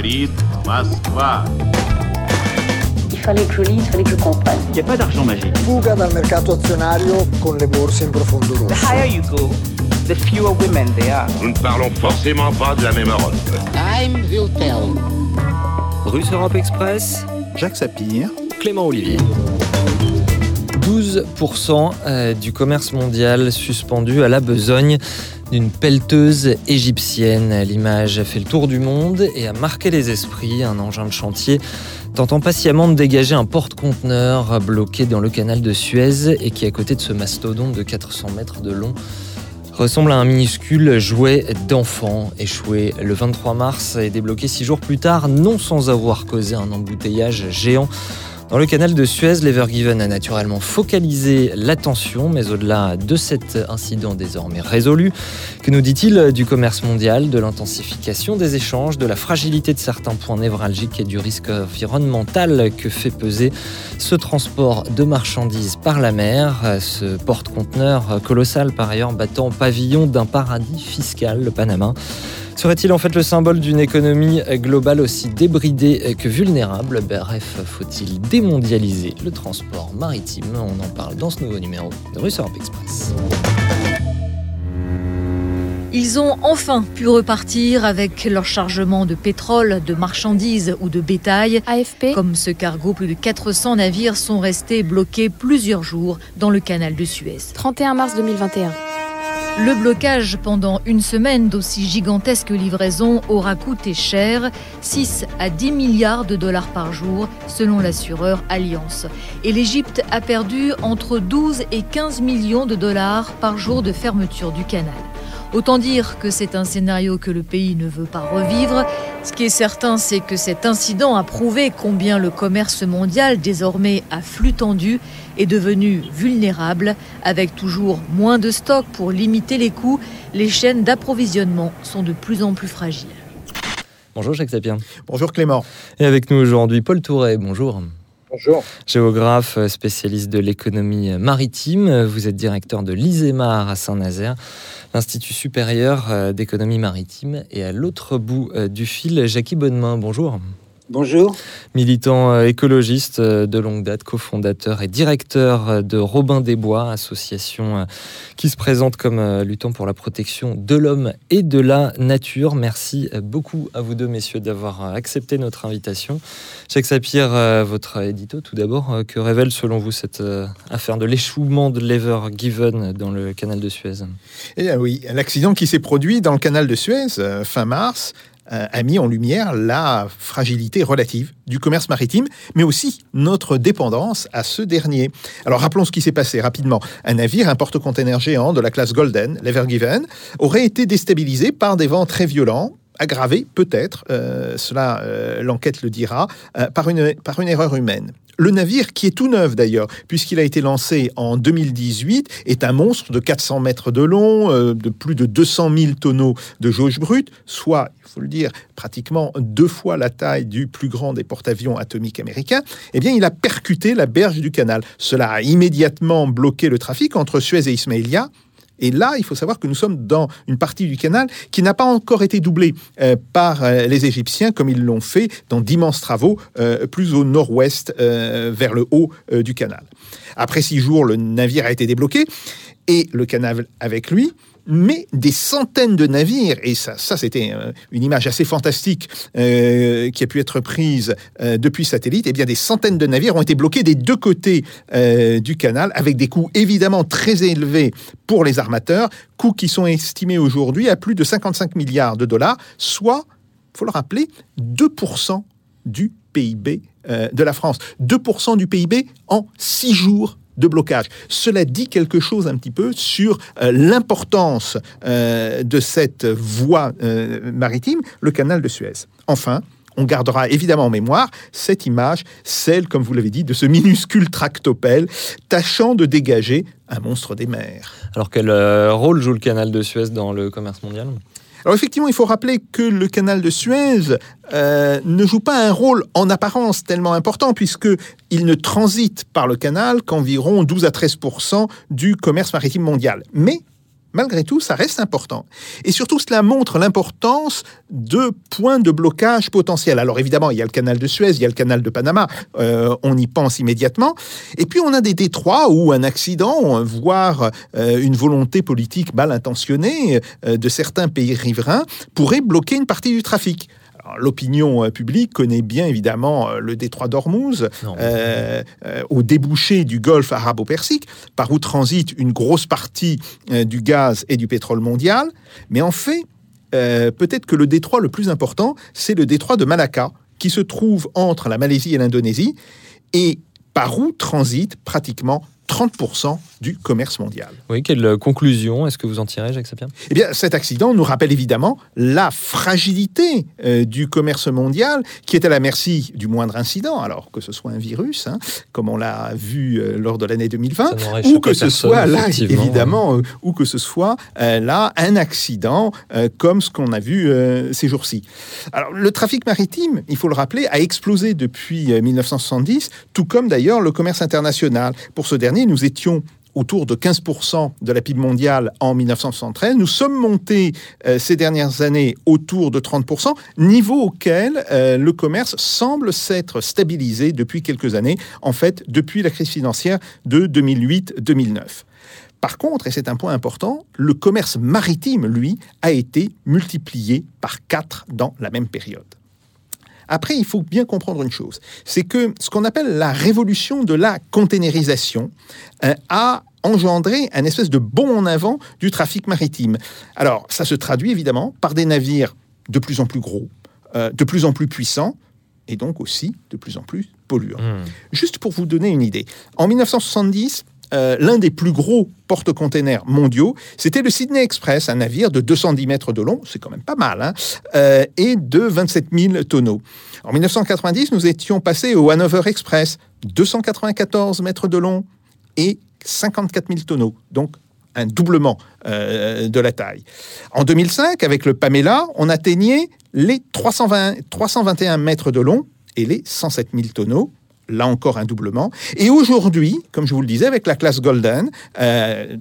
говорит Москва. Il fallait que je lise, il fallait que je comprenne. Il n'y a pas d'argent magique. Fuga dal mercato azionario con le borse in profondo rosso. The higher you go, the fewer women there are. Nous ne parlons forcément pas de la même Europe. Time will tell. Russe Europe Express, Jacques Sapir, Clément Olivier. 12% euh, du commerce mondial suspendu à la besogne d'une pelleteuse égyptienne. L'image a fait le tour du monde et a marqué les esprits. Un engin de chantier tentant patiemment de dégager un porte-conteneur bloqué dans le canal de Suez et qui, à côté de ce mastodonte de 400 mètres de long, ressemble à un minuscule jouet d'enfant échoué le 23 mars et débloqué six jours plus tard, non sans avoir causé un embouteillage géant dans le canal de Suez, l'Evergiven a naturellement focalisé l'attention, mais au-delà de cet incident désormais résolu, que nous dit-il du commerce mondial, de l'intensification des échanges, de la fragilité de certains points névralgiques et du risque environnemental que fait peser ce transport de marchandises par la mer, ce porte-conteneur colossal par ailleurs battant pavillon d'un paradis fiscal, le Panama. Serait-il en fait le symbole d'une économie globale aussi débridée que vulnérable Bref, faut-il démondialiser le transport maritime On en parle dans ce nouveau numéro de Russe Europe Express. Ils ont enfin pu repartir avec leur chargement de pétrole, de marchandises ou de bétail. AFP. Comme ce cargo, plus de 400 navires sont restés bloqués plusieurs jours dans le canal de Suez. 31 mars 2021. Le blocage pendant une semaine d'aussi gigantesques livraisons aura coûté cher, 6 à 10 milliards de dollars par jour, selon l'assureur Alliance. Et l'Égypte a perdu entre 12 et 15 millions de dollars par jour de fermeture du canal. Autant dire que c'est un scénario que le pays ne veut pas revivre. Ce qui est certain, c'est que cet incident a prouvé combien le commerce mondial, désormais à flux tendu, est devenu vulnérable. Avec toujours moins de stocks pour limiter les coûts, les chaînes d'approvisionnement sont de plus en plus fragiles. Bonjour Jacques Sapien. Bonjour Clément. Et avec nous aujourd'hui Paul Touret, bonjour. Bonjour. Géographe, spécialiste de l'économie maritime, vous êtes directeur de l'ISEMAR à Saint-Nazaire, l'Institut supérieur d'économie maritime. Et à l'autre bout du fil, Jackie Bonnemain, bonjour. Bonjour. Militant écologiste de longue date, cofondateur et directeur de Robin des Bois, association qui se présente comme luttant pour la protection de l'homme et de la nature. Merci beaucoup à vous deux, messieurs, d'avoir accepté notre invitation. Jacques Sapir, votre édito, tout d'abord, que révèle selon vous cette affaire de l'échouement de l'Ever Given dans le canal de Suez? Eh bien oui, l'accident qui s'est produit dans le canal de Suez fin mars a mis en lumière la fragilité relative du commerce maritime, mais aussi notre dépendance à ce dernier. Alors rappelons ce qui s'est passé rapidement. Un navire, un porte-container géant de la classe Golden, l'Evergiven, aurait été déstabilisé par des vents très violents aggravé peut-être, euh, cela euh, l'enquête le dira, euh, par, une, par une erreur humaine. Le navire, qui est tout neuf d'ailleurs, puisqu'il a été lancé en 2018, est un monstre de 400 mètres de long, de plus de 200 000 tonneaux de jauge brute, soit, il faut le dire, pratiquement deux fois la taille du plus grand des porte-avions atomiques américains. Eh bien, il a percuté la berge du canal. Cela a immédiatement bloqué le trafic entre Suez et Ismailia. Et là, il faut savoir que nous sommes dans une partie du canal qui n'a pas encore été doublée euh, par euh, les Égyptiens comme ils l'ont fait dans d'immenses travaux euh, plus au nord-ouest vers le haut du canal. Après six jours, le navire a été débloqué et le canal avec lui mais des centaines de navires, et ça, ça c'était une image assez fantastique euh, qui a pu être prise euh, depuis satellite, et eh bien des centaines de navires ont été bloqués des deux côtés euh, du canal, avec des coûts évidemment très élevés pour les armateurs, coûts qui sont estimés aujourd'hui à plus de 55 milliards de dollars, soit, faut le rappeler, 2% du PIB de la France. 2% du PIB en six jours de blocage. Cela dit quelque chose un petit peu sur euh, l'importance euh, de cette voie euh, maritime, le canal de Suez. Enfin, on gardera évidemment en mémoire cette image, celle, comme vous l'avez dit, de ce minuscule tractopelle tâchant de dégager un monstre des mers. Alors quel rôle joue le canal de Suez dans le commerce mondial? Alors effectivement, il faut rappeler que le canal de Suez euh, ne joue pas un rôle en apparence tellement important puisque il ne transite par le canal qu'environ 12 à 13% du commerce maritime mondial. Mais malgré tout, ça reste important. Et surtout, cela montre l'importance de points de blocage potentiels. Alors évidemment, il y a le canal de Suez, il y a le canal de Panama, euh, on y pense immédiatement. Et puis on a des détroits où un accident, voire euh, une volonté politique mal intentionnée euh, de certains pays riverains pourrait bloquer une partie du trafic. L'opinion euh, publique connaît bien évidemment euh, le détroit d'Ormuz, euh, euh, au débouché du golfe arabo-persique, par où transite une grosse partie euh, du gaz et du pétrole mondial. Mais en fait, peut-être que le détroit le plus important, c'est le détroit de Malacca, qui se trouve entre la Malaisie et l'Indonésie, et par où transite pratiquement 30% du commerce mondial. Oui, quelle conclusion est-ce que vous en tirez, Jacques Sapien? Eh bien, cet accident nous rappelle évidemment la fragilité euh, du commerce mondial qui est à la merci du moindre incident, alors que ce soit un virus, hein, comme on l'a vu euh, lors de l'année 2020, Ça n'aurait ou que ce soit là, évidemment, euh, ou que ce soit euh, là un accident euh, comme ce qu'on a vu euh, ces jours-ci. Alors, le trafic maritime, il faut le rappeler, a explosé depuis euh, 1970, tout comme d'ailleurs le commerce international. Pour ce dernier, nous étions autour de 15% de la PIB mondiale en 1973. Nous sommes montés euh, ces dernières années autour de 30%, niveau auquel euh, le commerce semble s'être stabilisé depuis quelques années, en fait depuis la crise financière de 2008-2009. Par contre, et c'est un point important, le commerce maritime, lui, a été multiplié par 4 dans la même période. Après, il faut bien comprendre une chose, c'est que ce qu'on appelle la révolution de la containerisation euh, a engendré un espèce de bond en avant du trafic maritime. Alors, ça se traduit évidemment par des navires de plus en plus gros, euh, de plus en plus puissants, et donc aussi de plus en plus polluants. Hmm. Juste pour vous donner une idée, en 1970, euh, l'un des plus gros porte-containers mondiaux, c'était le Sydney Express, un navire de 210 mètres de long, c'est quand même pas mal, hein, euh, et de 27 000 tonneaux. En 1990, nous étions passés au Hanover Express, 294 mètres de long et 54 000 tonneaux, donc un doublement euh, de la taille. En 2005, avec le Pamela, on atteignait les 320, 321 mètres de long et les 107 000 tonneaux. Là encore un doublement. Et aujourd'hui, comme je vous le disais, avec la classe Golden, euh,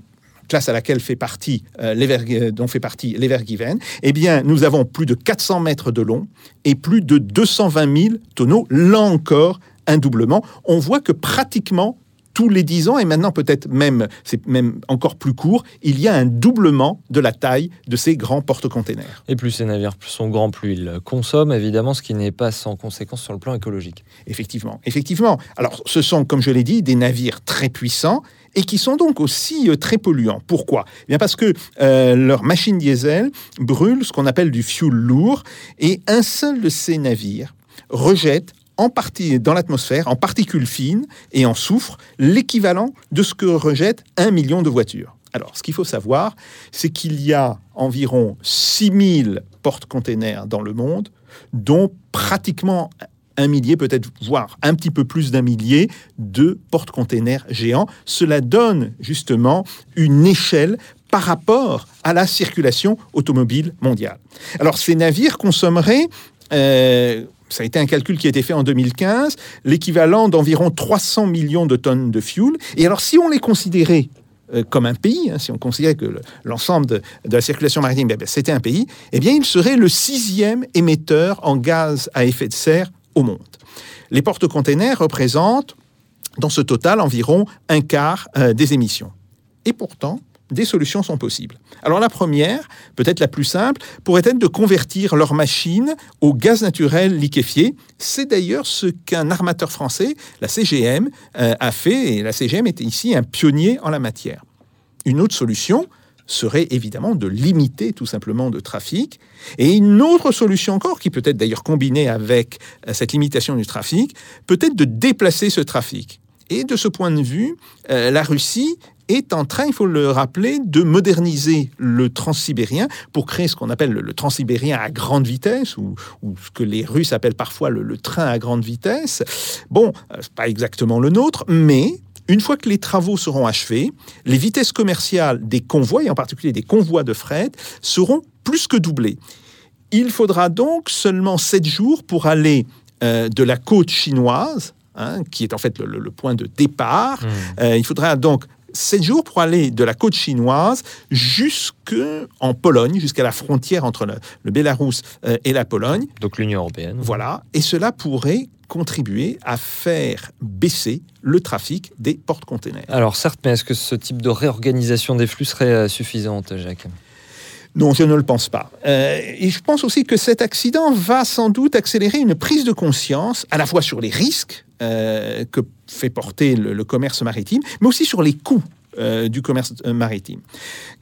classe à laquelle fait partie, euh, l'Ever- dont fait partie l'Evergiven, eh bien, nous avons plus de 400 mètres de long et plus de 220 000 tonneaux. Là encore, un doublement. On voit que pratiquement tous les 10 ans, et maintenant peut-être même, c'est même encore plus court, il y a un doublement de la taille de ces grands porte-containers. Et plus ces navires sont grands, plus ils consomment, évidemment, ce qui n'est pas sans conséquence sur le plan écologique. Effectivement, effectivement. Alors, ce sont, comme je l'ai dit, des navires très puissants et qui sont donc aussi euh, très polluants. Pourquoi? Eh Bien parce que euh, leur machine diesel brûle ce qu'on appelle du fuel lourd et un seul de ces navires rejette en partie dans l'atmosphère, en particules fines et en soufre, l'équivalent de ce que rejette un million de voitures. Alors, ce qu'il faut savoir, c'est qu'il y a environ 6000 porte-containers dans le monde, dont pratiquement un millier, peut-être voire un petit peu plus d'un millier de porte-containers géants. Cela donne justement une échelle par rapport à la circulation automobile mondiale. Alors ces navires consommeraient, euh, ça a été un calcul qui a été fait en 2015, l'équivalent d'environ 300 millions de tonnes de fuel. Et alors si on les considérait euh, comme un pays, hein, si on considérait que le- l'ensemble de, la circulation maritime, eh bien, c'était un pays, eh bien, il serait le sixième émetteur en gaz à effet de serre au monde. Les porte-containers représentent, dans ce total, environ un quart euh, des émissions. Et pourtant, des solutions sont possibles. Alors la première, peut-être la plus simple, pourrait être de convertir leur machine au gaz naturel liquéfié. C'est d'ailleurs ce qu'un armateur français, la CGM, euh, a fait, et la CGM était ici un pionnier en la matière. Une autre solution serait évidemment de limiter tout simplement de trafic. Et une autre solution encore, qui peut être d'ailleurs combinée avec euh, cette limitation du trafic, peut être de déplacer ce trafic. Et de ce point de vue, euh, la Russie est en train, il faut le rappeler, de moderniser le transsibérien pour créer ce qu'on appelle le, transsibérien à grande vitesse, ou, ou ce que les Russes appellent parfois le, le train à grande vitesse. Bon, euh, c'est pas exactement le nôtre, mais une fois que les travaux seront achevés, les vitesses commerciales des convois, et en particulier des convois de fret, seront plus que doublées. Il faudra donc seulement 7 jours pour aller euh, de la côte chinoise, hein, qui est en fait le, le- le point de départ. Hmm. Euh, il faudra donc 7 jours pour aller de la côte chinoise jusqu'en Pologne, jusqu'à la frontière entre le, le Bélarus euh, et la Pologne. Donc l'Union européenne. Voilà. Et cela pourrait contribuer à faire baisser le trafic des porte-containers. Alors certes, mais est-ce que ce type de réorganisation des flux serait euh, suffisante, Jacques? Non, je ne le pense pas. Euh, et je pense aussi que cet accident va sans doute accélérer une prise de conscience à la fois sur les risques euh, que fait porter le, commerce maritime, mais aussi sur les coûts euh, du commerce euh, maritime.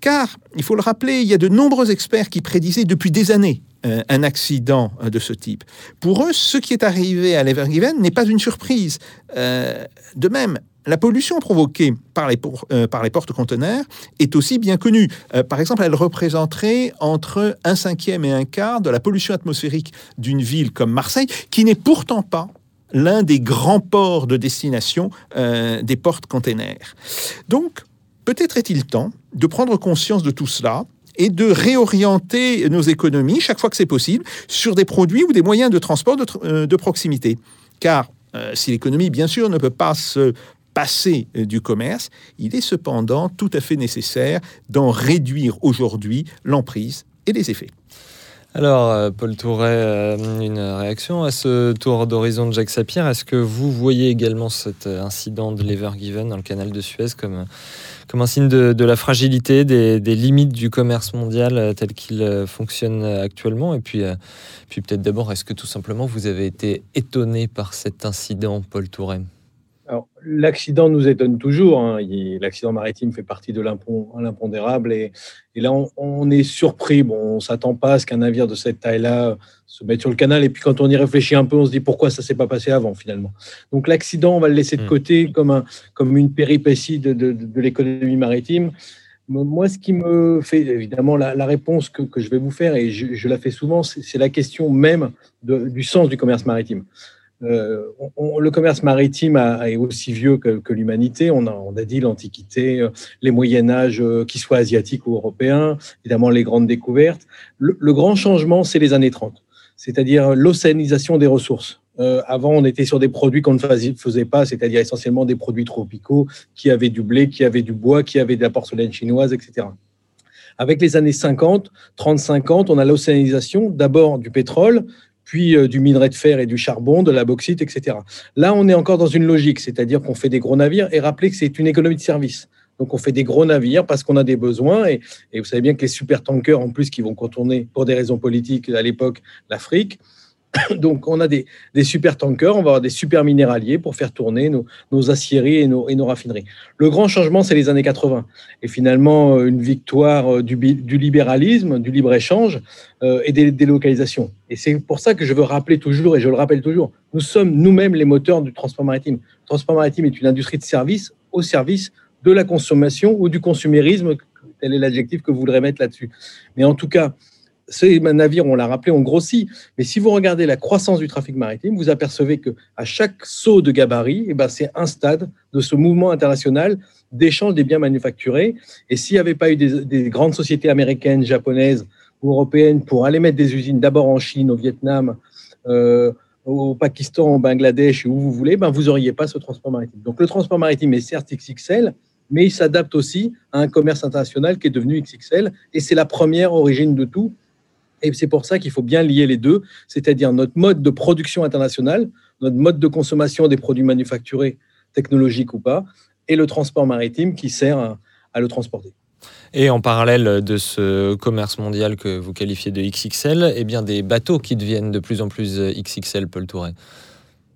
Car, il faut le rappeler, il y a de nombreux experts qui prédisaient depuis des années un accident de ce type. Pour eux, ce qui est arrivé à l'Evergiven n'est pas une surprise. De même, la pollution provoquée par les, por- par les porte-conteneurs est aussi bien connue. Par exemple, elle représenterait entre un cinquième et un quart de la pollution atmosphérique d'une ville comme Marseille, qui n'est pourtant pas l'un des grands ports de destination euh, des porte-containers. Donc, peut-être est-il temps de prendre conscience de tout cela et de réorienter nos économies, chaque fois que c'est possible, sur des produits ou des moyens de transport de, euh, proximité. Car euh, si l'économie, bien sûr, ne peut pas se passer du commerce, il est cependant tout à fait nécessaire d'en réduire aujourd'hui l'emprise et les effets. Alors, euh, Paul Touret, euh, une réaction à ce tour d'horizon de Jacques Sapir. Est-ce que vous voyez également cet euh, incident de l'Evergiven dans le canal de Suez comme, comme un signe de, la fragilité, des, limites du commerce mondial tel qu'il fonctionne actuellement? Et puis, puis peut-être d'abord, est-ce que tout simplement vous avez été étonné par cet incident, Paul Touret l'accident nous étonne toujours. hein. L'accident maritime fait partie de l'impon- l'impondérable. Et, et là, on, on est surpris. Bon, on ne s'attend pas à ce qu'un navire de cette taille-là se mette sur le canal. Et puis, quand on y réfléchit un peu, on se dit pourquoi ça ne s'est pas passé avant, finalement. Donc, l'accident, on va le laisser de Mm. côté comme, un, comme une péripétie de, de- de l'économie maritime. Moi, ce qui me fait, évidemment, la, la réponse que, que je vais vous faire, et je, je la fais souvent, c'est c'est la question même de- du sens du commerce maritime. Euh, le commerce maritime est aussi vieux que, l'humanité. On a, dit l'Antiquité, euh, les Moyen Âge, euh, qu'ils soient asiatiques ou européens, évidemment les grandes découvertes. Le, grand changement, c'est les années 30, c'est-à-dire l'océanisation des ressources. Avant, on était sur des produits qu'on ne faisait pas, c'est-à-dire essentiellement des produits tropicaux qui avaient du blé, qui avaient du bois, qui avaient de la porcelaine chinoise, etc. Avec les années 50, 30-50, on a l'océanisation d'abord du pétrole, puis euh, du minerai de fer et du charbon, de la bauxite, etc. Là, on est encore dans une logique, c'est-à-dire qu'on fait des gros navires et rappelez que c'est une économie de service. Donc, on fait des gros navires parce qu'on a des besoins et, et vous savez bien que les super tankers, en plus, qui vont contourner pour des raisons politiques à l'époque l'Afrique. Donc, on a des, super tankers, on va avoir des super minéraliers pour faire tourner nos, aciéries et nos, raffineries. Le grand changement, c'est les années 80. Et finalement, euh, une victoire euh, du libéralisme, du libre-échange euh, et des délocalisations. Et c'est pour ça que je veux rappeler toujours, et je le rappelle toujours, nous sommes nous-mêmes les moteurs du transport maritime. Le transport maritime est une industrie de service au service de la consommation ou du consumérisme, tel est l'adjectif que vous voudrez mettre là-dessus. Mais en tout cas, ces navires, on l'a rappelé, ont grossi. Mais si vous regardez la croissance du trafic maritime, vous apercevez que à chaque saut de gabarit, eh ben, c'est un stade de ce mouvement international d'échange des biens manufacturés. Et s'il n'y avait pas eu des, des grandes sociétés américaines, japonaises ou européennes pour aller mettre des usines d'abord en Chine, au Vietnam, euh, au Pakistan, au Bangladesh, où vous voulez, ben vous n'auriez pas ce transport maritime. Donc le transport maritime est certes XXL, mais il s'adapte aussi à un commerce international qui est devenu XXL, et c'est la première origine de tout. Et c'est pour ça qu'il faut bien lier les deux, c'est-à-dire notre mode de production internationale, notre mode de consommation des produits manufacturés, technologiques ou pas, et le transport maritime qui sert à, à le transporter. Et en parallèle de ce commerce mondial que vous qualifiez de XXL, eh bien des bateaux qui deviennent de plus en plus XXL, Paul Touret.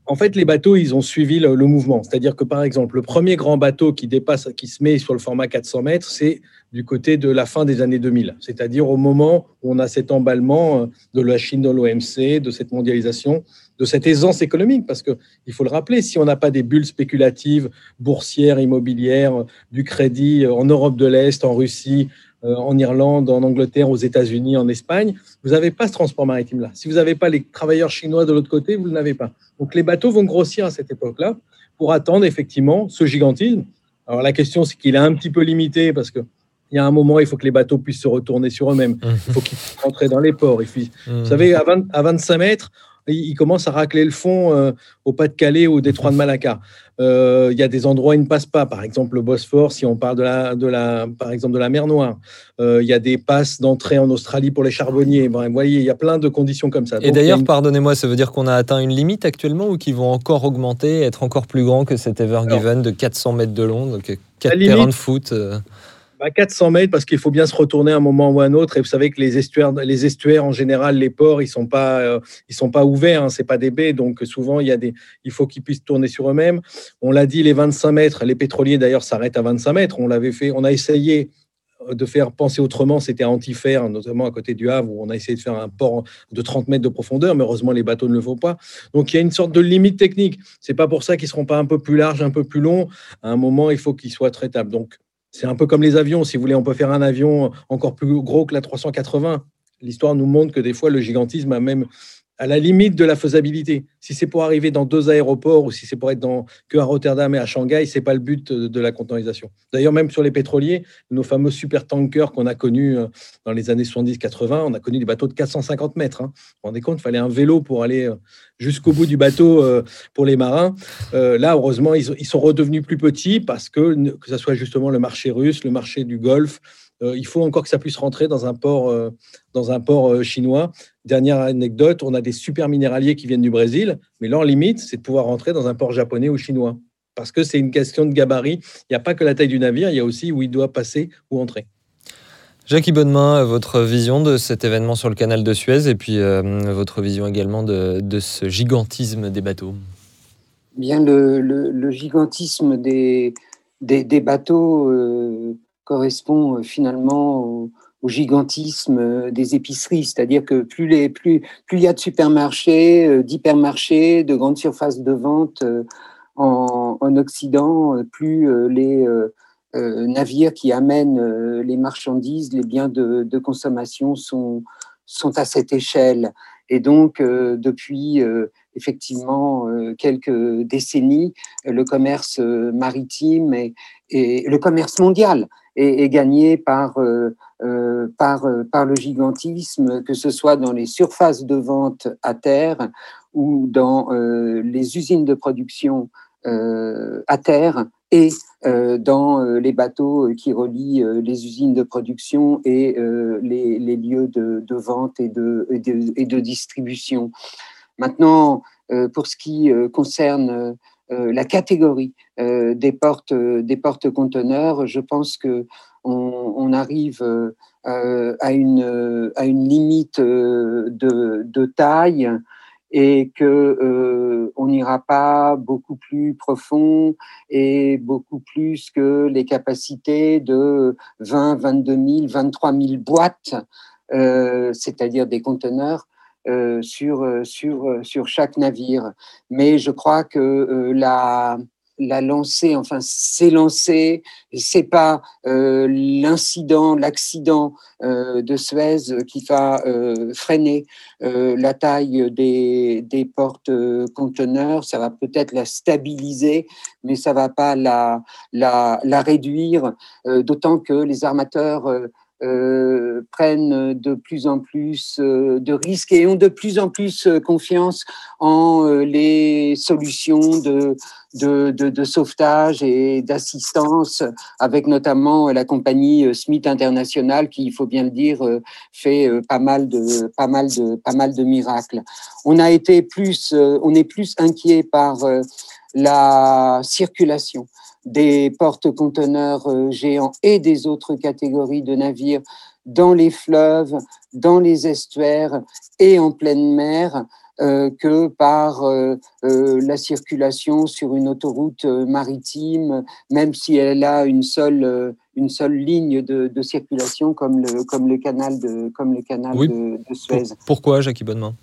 En fait, les bateaux, ils ont suivi le, le mouvement. C'est-à-dire que, par exemple, le premier grand bateau qui dépasse, qui se met sur le format 400 mètres, c'est du côté de la fin des années 2000. C'est-à-dire au moment où on a cet emballement euh, de la Chine dans l'OMC, de cette mondialisation, de cette aisance économique. Parce que il faut le rappeler, si on n'a pas des bulles spéculatives, boursières, immobilières, du crédit euh, en Europe de l'Est, en Russie, euh, en Irlande, en Angleterre, aux États-Unis, en Espagne, vous n'avez pas ce transport maritime-là. Si vous n'avez pas les travailleurs chinois de l'autre côté, vous ne l'avez pas. Donc les bateaux vont grossir à cette époque-là pour attendre effectivement ce gigantisme. Alors la question, c'est qu'il est un petit peu limité parce que il y a un moment, il faut que les bateaux puissent se retourner sur eux-mêmes. Il faut qu'ils puissent rentrer dans les ports. Faut- Vous savez, à, 20 à 25 mètres, il commence à racler le fond euh, au Pas-de-Calais ou au détroit de Malacca. Euh, il y a des endroits où il ne passe pas, par exemple le Bosphore, si on parle de la, de la, par exemple de la mer Noire. Euh, il y a des passes d'entrée en Australie pour les charbonniers. Bref, vous voyez, il y a plein de conditions comme ça. Et d'ailleurs, une- pardonnez-moi, ça veut dire qu'on a atteint une limite actuellement ou qu'ils vont encore augmenter, être encore plus grands que cet Ever Given de 400 mètres de long, donc 4 limite- terrains de foot. Euh. à 400 mètres parce qu'il faut bien se retourner un moment ou un autre. Et vous savez que les estuaires, les estuaires en général, les ports, ils sont pas, euh, sont pas ouverts. Hein, c'est pas des baies, donc souvent il y a des, il faut qu'ils puissent tourner sur eux-mêmes. On l'a dit, les 25 mètres. Les pétroliers d'ailleurs s'arrêtent à 25 mètres. On l'avait fait, on a essayé de faire penser autrement, c'était à Antifer, notamment à côté du Havre, où on a essayé de faire un port de 30 mètres de profondeur, mais heureusement les bateaux ne le font pas. Donc il y a une sorte de limite technique. C'est pas pour ça qu'ils seront pas un peu plus larges, un peu plus longs. À un moment, il faut qu'ils soient traitables. Donc c'est un peu comme les avions. Si vous voulez, on peut faire un avion encore plus gros que la 380. L'histoire nous montre que des fois, le gigantisme a même à la limite de la faisabilité. Si c'est pour arriver dans deux aéroports ou si c'est pour être dans, que à Rotterdam et à Shanghai, c'est pas le but de, la conteneurisation. D'ailleurs, même sur les pétroliers, nos fameux super tankers qu'on a connus euh, dans les années 70-80, on a connu des bateaux de 450 mètres. Hein. Vous vous rendez compte, il fallait un vélo pour aller euh, jusqu'au bout du bateau euh, pour les marins. Là, heureusement, ils, sont redevenus plus petits parce que, que ce soit justement le marché russe, le marché du Golfe, il faut encore que ça puisse rentrer dans un port, euh, dans un port euh, chinois. Dernière anecdote, on a des super minéraliers qui viennent du Brésil, mais leur limite, c'est de pouvoir rentrer dans un port japonais ou chinois. Parce que c'est une question de gabarit. Il n'y a pas que la taille du navire, il y a aussi où il doit passer ou entrer. Jackie Bonnemain, votre vision de cet événement sur le canal de Suez et puis euh, votre vision également de, de ce gigantisme des bateaux? Bien, le, le- le gigantisme des, des, des bateaux euh, correspond euh, finalement au, gigantisme euh, des épiceries, c'est-à-dire que plus, il y a de supermarchés, euh, d'hypermarchés, de grandes surfaces de vente en, en Occident, plus les navires qui amènent les marchandises, les biens de consommation sont, sont à cette échelle. Et donc, euh, depuis euh, effectivement euh, quelques décennies, le commerce maritime et, le commerce mondial est, gagné par, par, le gigantisme, que ce soit dans les surfaces de vente à terre ou dans les usines de production à terre et euh, dans euh, les bateaux euh, qui relient les usines de production et les, lieux de, vente et de, distribution. Maintenant, pour ce qui concerne la catégorie des portes des portes conteneurs, je pense que on, arrive à une à une limite de, de taille et que euh, on n'ira pas beaucoup plus profond et beaucoup plus que les capacités de 20, 22 000, 23 000 boîtes, euh, c'est-à-dire des conteneurs euh, sur, sur, sur chaque navire. Mais je crois que euh, la, la lancée, enfin, c'est lancé, c'est pas euh, l'incident, l'accident euh, de Suez qui va euh, freiner la taille des, des portes conteneurs. Ça va peut-être la stabiliser, mais ça va pas la, la, réduire, d'autant que les armateurs euh, prennent de plus en plus euh, de risques et ont de plus en plus euh, confiance en les solutions de, de, sauvetage et d'assistance, avec notamment la compagnie Smith International, qui, il faut bien le dire, fait pas mal de, pas mal de, pas mal de miracles. On a été plus, on est plus inquiet par la circulation des porte-conteneurs euh, géants et des autres catégories de navires dans les fleuves, dans les estuaires et en pleine mer euh, que par euh, euh, la circulation sur une autoroute maritime, même si elle a une seule, une seule ligne de, de circulation comme le, comme le canal de, comme le canal Oui. de, de Suez. Pourquoi, Jackie Bonnemain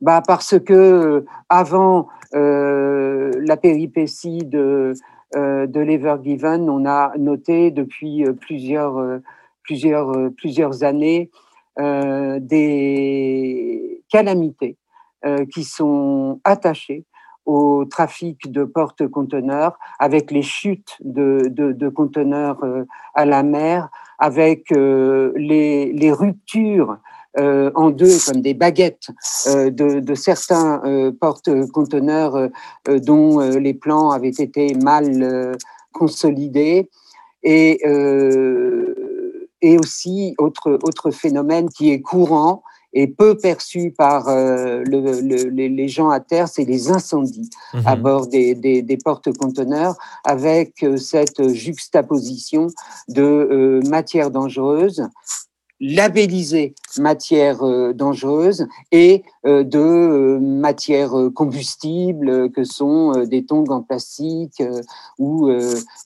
Bah parce que avant la péripétie de, de l'Ever Given, on a noté depuis euh, plusieurs, euh, plusieurs, euh, plusieurs années euh, des calamités euh, qui sont attachées au trafic de porte-conteneurs, avec les chutes de, de, de conteneurs euh, à la mer, avec euh, les, les ruptures en deux comme des baguettes de, de, certains porte-conteneurs dont les plans avaient été mal consolidés. Et, et aussi, autre, autre phénomène qui est courant, et peu perçu par euh, le, le, les gens à terre, c'est les incendies mhm. à bord des, des, des porte-conteneurs, avec euh, cette juxtaposition de euh, matières dangereuses labellisée matière euh, dangereuse et euh, de euh, matières combustibles que sont des tongs en plastique ou,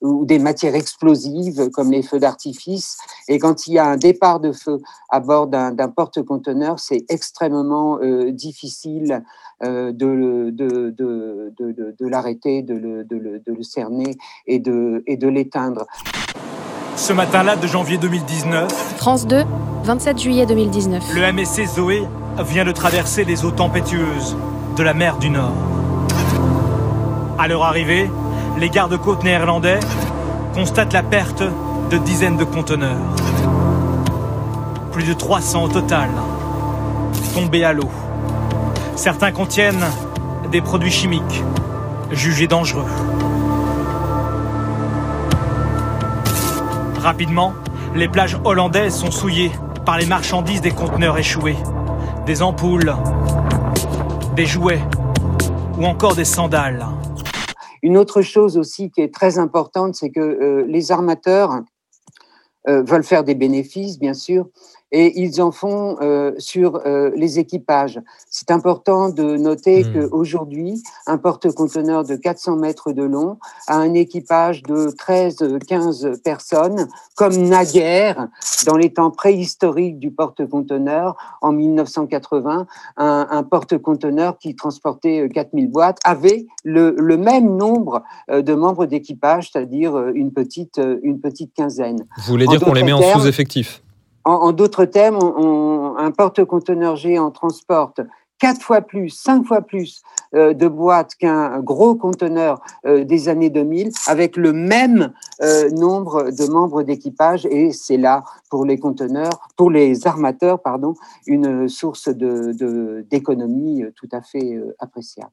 ou des matières explosives comme les feux d'artifice. Et quand il y a un départ de feu à bord d'un porte-conteneur, c'est extrêmement difficile de, de, de, de l'arrêter, de le, de, le, cerner et de, et de l'éteindre. Ce matin-là de janvier 2019, France 2, 27 juillet 2019. Le MSC Zoé vient de traverser les eaux tempétueuses de la mer du Nord. À leur arrivée, les gardes-côtes néerlandais constatent la perte de dizaines de conteneurs. Plus de 300 au total, tombés à l'eau. Certains contiennent des produits chimiques jugés dangereux. Rapidement, les plages hollandaises sont souillées par les marchandises des conteneurs échoués. Des ampoules, des jouets ou encore des sandales. Une autre chose aussi qui est très importante, c'est que euh, les armateurs euh, veulent faire des bénéfices, bien sûr, et ils en font euh, sur euh, les équipages. C'est important de noter mmh. qu'aujourd'hui, un porte-conteneur de 400 mètres de long a un équipage de 13-15 personnes, comme naguère dans les temps préhistoriques du porte-conteneur en 1980, un, un porte-conteneur qui transportait 4000 boîtes avait le, le même nombre de membres d'équipage, c'est-à-dire une petite, une petite quinzaine. Vous voulez dire qu'on les met en sous-effectif? En, d'autres termes, un porte-conteneur géant transporte quatre fois plus, cinq fois plus euh, de boîtes qu'un gros conteneur euh, des années 2000, avec le même euh, nombre de membres d'équipage. Et c'est là, pour les conteneurs, pour les armateurs, pardon, une source d'économie tout à fait appréciable.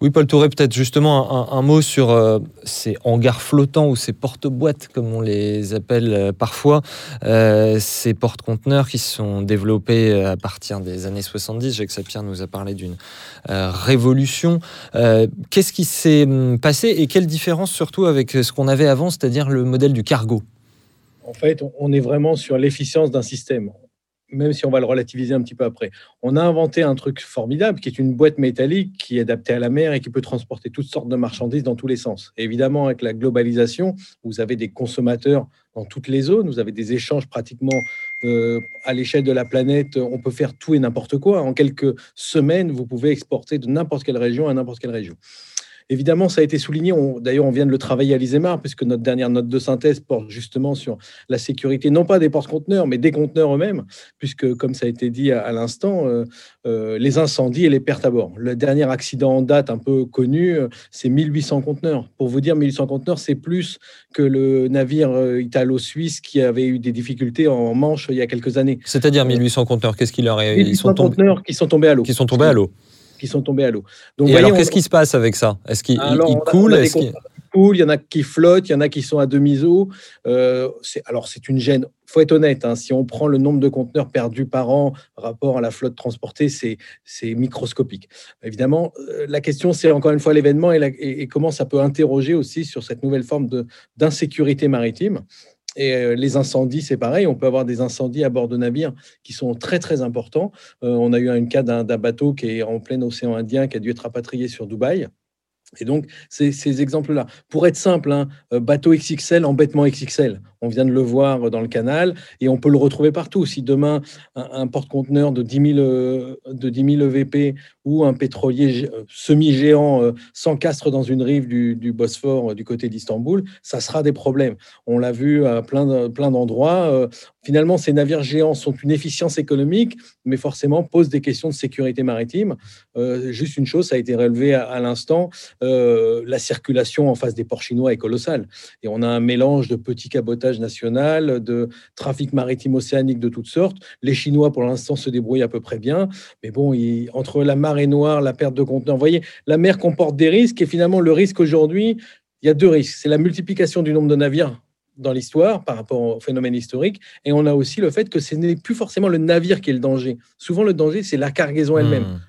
Oui, Paul Touré, peut-être justement un, mot sur euh, ces hangars flottants ou ces porte-boîtes, comme on les appelle euh, parfois, euh, ces porte-conteneurs qui sont développés à partir des années 70. Jacques Sapir nous a parlé d'une révolution. Qu'est-ce qui s'est hum, passé et quelle différence surtout avec ce qu'on avait avant, c'est-à-dire le modèle du cargo? En fait, on est vraiment sur l'efficience d'un système même si on va le relativiser un petit peu après. On a inventé un truc formidable qui est une boîte métallique qui est adaptée à la mer et qui peut transporter toutes sortes de marchandises dans tous les sens. évidemment, avec la globalisation, vous avez des consommateurs dans toutes les zones, vous avez des échanges pratiquement euh, à l'échelle de la planète. On peut faire tout et n'importe quoi. En quelques semaines, vous pouvez exporter de n'importe quelle région à n'importe quelle région. Évidemment, ça a été souligné. D'ailleurs, on vient de le travailler à l'ISEMAR, puisque notre dernière note de synthèse porte justement sur la sécurité, non pas des porte-conteneurs, mais des conteneurs eux-mêmes, puisque, comme ça a été dit à, l'instant, euh, euh, les incendies et les pertes à bord. Le dernier accident en date un peu connu, euh, c'est 1800 conteneurs. Pour vous dire, 1800 conteneurs, c'est plus que le navire italo-suisse qui avait eu des difficultés en Manche il y a quelques années. C'est-à-dire 1800 conteneurs, qu'est-ce qu'il leur est 1800 conteneurs qui sont tombés à l'eau. Qui sont tombés à l'eau qui sont tombés à l'eau. Donc, Et alors, qu'est-ce qui se passe avec ça? Est-ce qu'ils coulent est il y en a qui flottent, il y en a qui sont à demi-eau. Euh, alors, c'est une gêne. Il faut être honnête, hein, si on prend le nombre de conteneurs perdus par an rapport à la flotte transportée, c'est microscopique. Évidemment, euh, la question, c'est encore une fois l'événement et, et, comment ça peut interroger aussi sur cette nouvelle forme d'insécurité maritime. Et euh, les incendies, c'est pareil. On peut avoir des incendies à bord de navires qui sont très, très importants. Euh, on a eu un cas d'un bateau qui est en plein océan Indien qui a dû être rapatrié sur Dubaï. Et donc, ces, exemples-là. Pour être simple, hein, euh, bateau XXL, embêtement XXL. On vient de le voir dans le canal et on peut le retrouver partout. Si demain, un, porte-conteneur de 10 000, euh, de 10 000 EVP ou un pétrolier euh, semi-géant s'encastre dans une rive du, du Bosphore du côté d'Istanbul, ça sera des problèmes. On l'a vu à plein, plein d'endroits. Finalement, ces navires géants sont une efficience économique, mais forcément posent des questions de sécurité maritime. juste une chose, ça a été relevé à l'instant, euh, la circulation en face des ports chinois est colossale. Et on a un mélange de petits cabotages national, de trafic maritime océanique de toutes sortes. Les Chinois, pour l'instant, se débrouillent à peu près bien. Mais bon, entre la marée noire, la perte de conteneurs, vous voyez, la mer comporte des risques. Et finalement, le risque aujourd'hui, il y a deux risques. C'est la multiplication du nombre de navires dans l'histoire par rapport au phénomène historique. Et on a aussi le fait que ce n'est plus forcément le navire qui est le danger. Souvent, le danger, c'est la cargaison elle-même. Hmm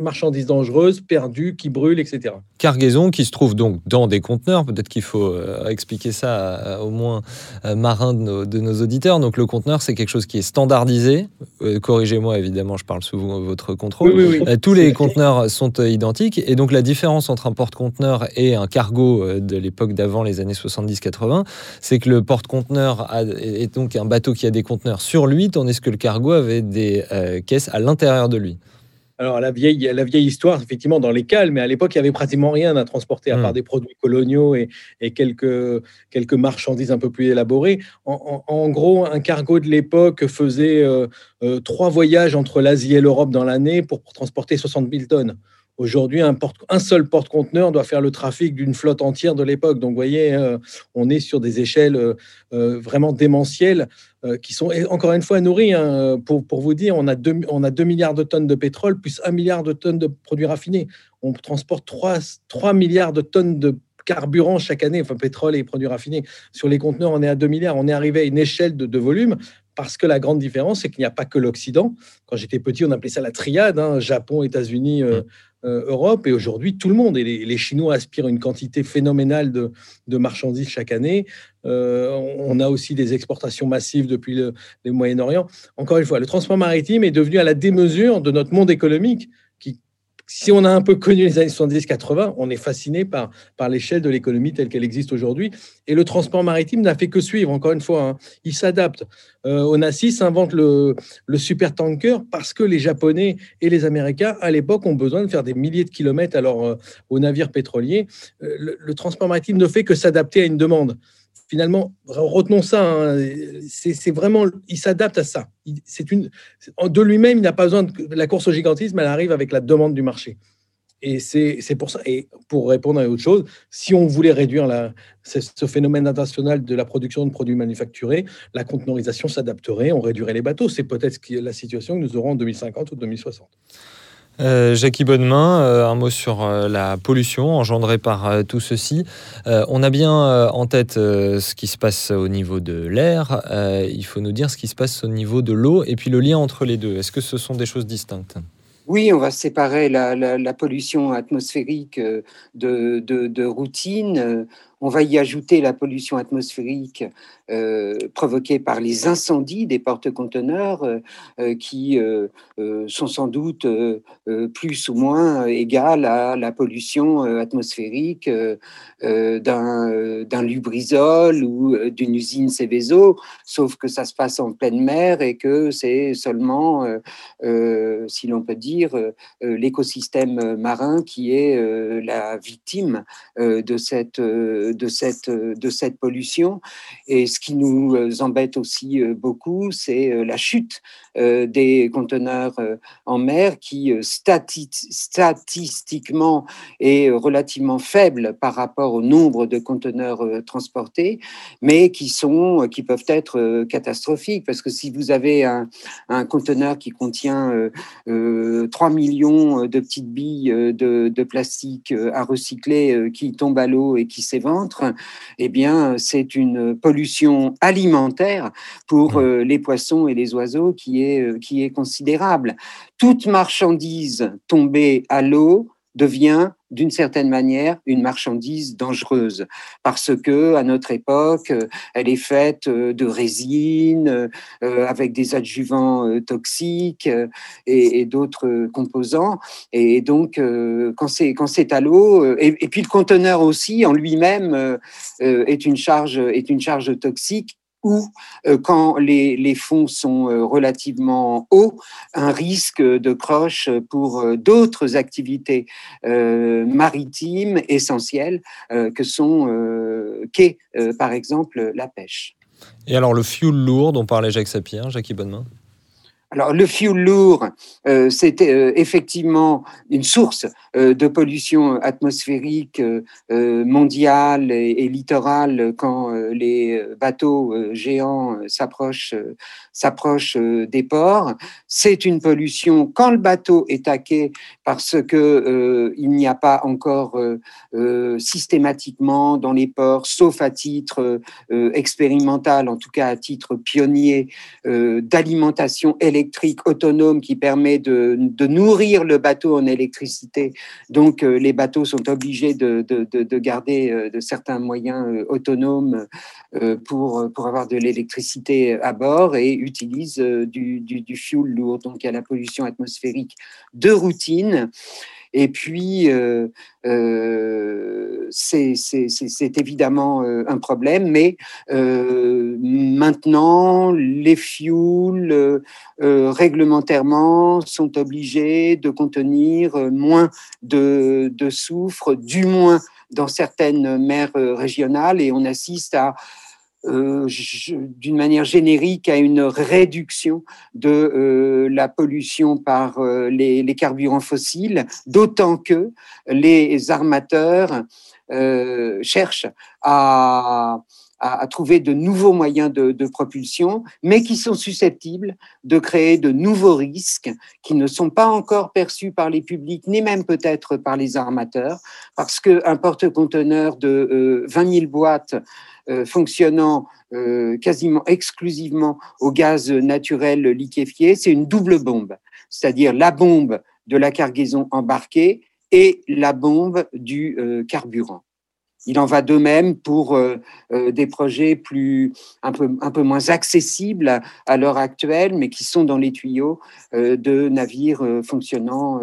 marchandises dangereuses, perdues, qui brûlent, etc. Cargaison qui se trouve donc dans des conteneurs. Peut-être qu'il faut euh, expliquer ça au moins euh, marin de nos, auditeurs. Donc le conteneur, c'est quelque chose qui est standardisé. Euh, corrigez-moi, évidemment, je parle sous votre contrôle. tous les conteneurs sont identiques. Et donc la différence entre un porte-conteneur et un cargo de l'époque d'avant les années 70-80, c'est que le porte-conteneur est donc un bateau qui a des conteneurs sur lui, tandis que le cargo avait des caisses à l'intérieur de lui. Alors, la vieille, la vieille histoire, effectivement, dans les cales, mais à l'époque, il n'y avait pratiquement rien à transporter à part hmm. des produits coloniaux et, quelques, quelques marchandises un peu plus élaborées. En, gros, un cargo de l'époque faisait euh, euh, trois voyages entre l'Asie et l'Europe dans l'année pour, pour transporter 60 000 tonnes. Aujourd'hui, un, seul porte-conteneur doit faire le trafic d'une flotte entière de l'époque. Donc, vous voyez, euh, on est sur des échelles euh, euh, vraiment démentielles qui sont, encore une fois, nourries. Hein. pour, vous dire, on a, 2, on a 2 milliards de tonnes de pétrole plus 1 milliard de tonnes de produits raffinés. On transporte 3, 3 milliards de tonnes de carburant chaque année, enfin pétrole et produits raffinés. Sur les conteneurs, on est à 2 milliards. On est arrivé à une échelle de, volume parce que la grande différence, c'est qu'il n'y a pas que l'Occident. Quand j'étais petit, on appelait ça la triade, hein, Japon, États-Unis, mmh. Europe. Et aujourd'hui, tout le monde, et les, Chinois aspirent une quantité phénoménale de, marchandises chaque année. Euh, on a aussi des exportations massives depuis le Moyen-Orient. Encore une fois, le transport maritime est devenu à la démesure de notre monde économique si on a un peu connu les années 70-80, on est fasciné par, par l'échelle de l'économie telle qu'elle existe aujourd'hui. Et le transport maritime n'a fait que suivre, encore une fois. Hein. Il s'adapte. Euh, Onassis invente le, le super tanker parce que les Japonais et les Américains, à l'époque, ont besoin de faire des milliers de kilomètres alors, euh, aux navires pétroliers. Euh, le, transport maritime ne fait que s'adapter à une demande finalement, retenons ça, hein, c'est vraiment, il s'adapte à ça. C'est une, de lui-même, il n'a pas besoin de la course au gigantisme, elle arrive avec la demande du marché. Et c'est pour ça. Et pour répondre à autre chose, si on voulait réduire la, ce phénomène international de la production de produits manufacturés, la conteneurisation s'adapterait, on réduirait les bateaux. C'est peut-être la situation que nous aurons en 2050 ou 2060. Euh, Jackie Bonnemain, euh, un mot sur euh, la pollution engendrée par tout ceci. on a bien en tête ce qui se passe au niveau de l'air. il faut nous dire ce qui se passe au niveau de l'eau et puis le lien entre les deux. Est-ce que ce sont des choses distinctes? Oui, on va séparer la, pollution atmosphérique de routine. On va y ajouter la pollution atmosphérique euh, provoquée par les incendies des porte-conteneurs euh, euh, qui sont sans doute plus ou moins égales à la pollution atmosphérique d'un Lubrizol ou d'une usine Céveso, sauf que ça se passe en pleine mer et que c'est seulement, si l'on peut dire, l'écosystème marin qui est la victime de cette de cette, de cette pollution. Et ce qui nous euh, embête aussi euh, beaucoup, c'est euh, la chute des conteneurs en mer qui statistiquement est relativement faible par rapport au nombre de conteneurs transportés, mais qui, sont, qui peuvent être catastrophiques. Parce que si vous avez un, conteneur qui contient 3 millions de petites billes de, de plastique à recycler qui tombent à l'eau et qui s'éventrent, eh bien, c'est une pollution alimentaire pour euh, les poissons et les oiseaux qui est, euh, qui est considérable. Toute marchandise tombée à l'eau devient d'une certaine manière une marchandise dangereuse. Parce que à notre époque elle est faite de résine euh, avec des adjuvants euh, toxiques euh, et, d'autres composants. Et donc quand c'est quand c'est à l'eau et, et, puis le conteneur aussi en lui-même est une charge est une charge toxique ou euh, quand les, fonds sont euh, relativement hauts, un risque de croche pour euh, d'autres activités maritimes essentielles que sont qu'est par exemple la pêche. Et alors le fuel lourd dont parlait Jacques Sapir, Jackie Bonnemain Alors, le fioul lourd, euh, c'était euh, effectivement une source euh, de pollution atmosphérique mondiale et, et, littorale quand les bateaux géants s'approchent s'approchent des ports. C'est une pollution quand le bateau est taqué parce que il n'y a pas encore systématiquement dans les ports, sauf à titre expérimental, en tout cas à titre pionnier, d'alimentation électrique électrique autonome qui permet de, nourrir le bateau en électricité. Donc, euh, les bateaux sont obligés de, de, de garder euh, de certains moyens euh, autonomes pour, pour avoir de l'électricité à bord et utilisent du, du, du fuel lourd. Donc, il y a la pollution atmosphérique de routine. Et puis, euh, euh, c'est évidemment euh, un problème, mais maintenant, les fuels réglementairement sont obligés de contenir moins de, de soufre, du moins dans certaines mers régionales, et on assiste à euh, d'une manière générique à une réduction de euh, la pollution par euh, les, les, carburants fossiles, d'autant que les armateurs cherchent à, à, à, trouver de nouveaux moyens de, de, propulsion, mais qui sont susceptibles de créer de nouveaux risques qui ne sont pas encore perçus par les publics, ni même peut-être par les armateurs, parce qu'un porte-conteneur de 20 000 boîtes euh, fonctionnant euh, quasiment exclusivement au gaz naturel liquéfié, c'est une double bombe, c'est-à-dire la bombe de la cargaison embarquée et la bombe du euh, carburant. Il en va de même pour euh, euh, des projets plus, un, peu, un peu moins accessibles à, l'heure actuelle, mais qui sont dans les tuyaux euh, de navires fonctionnant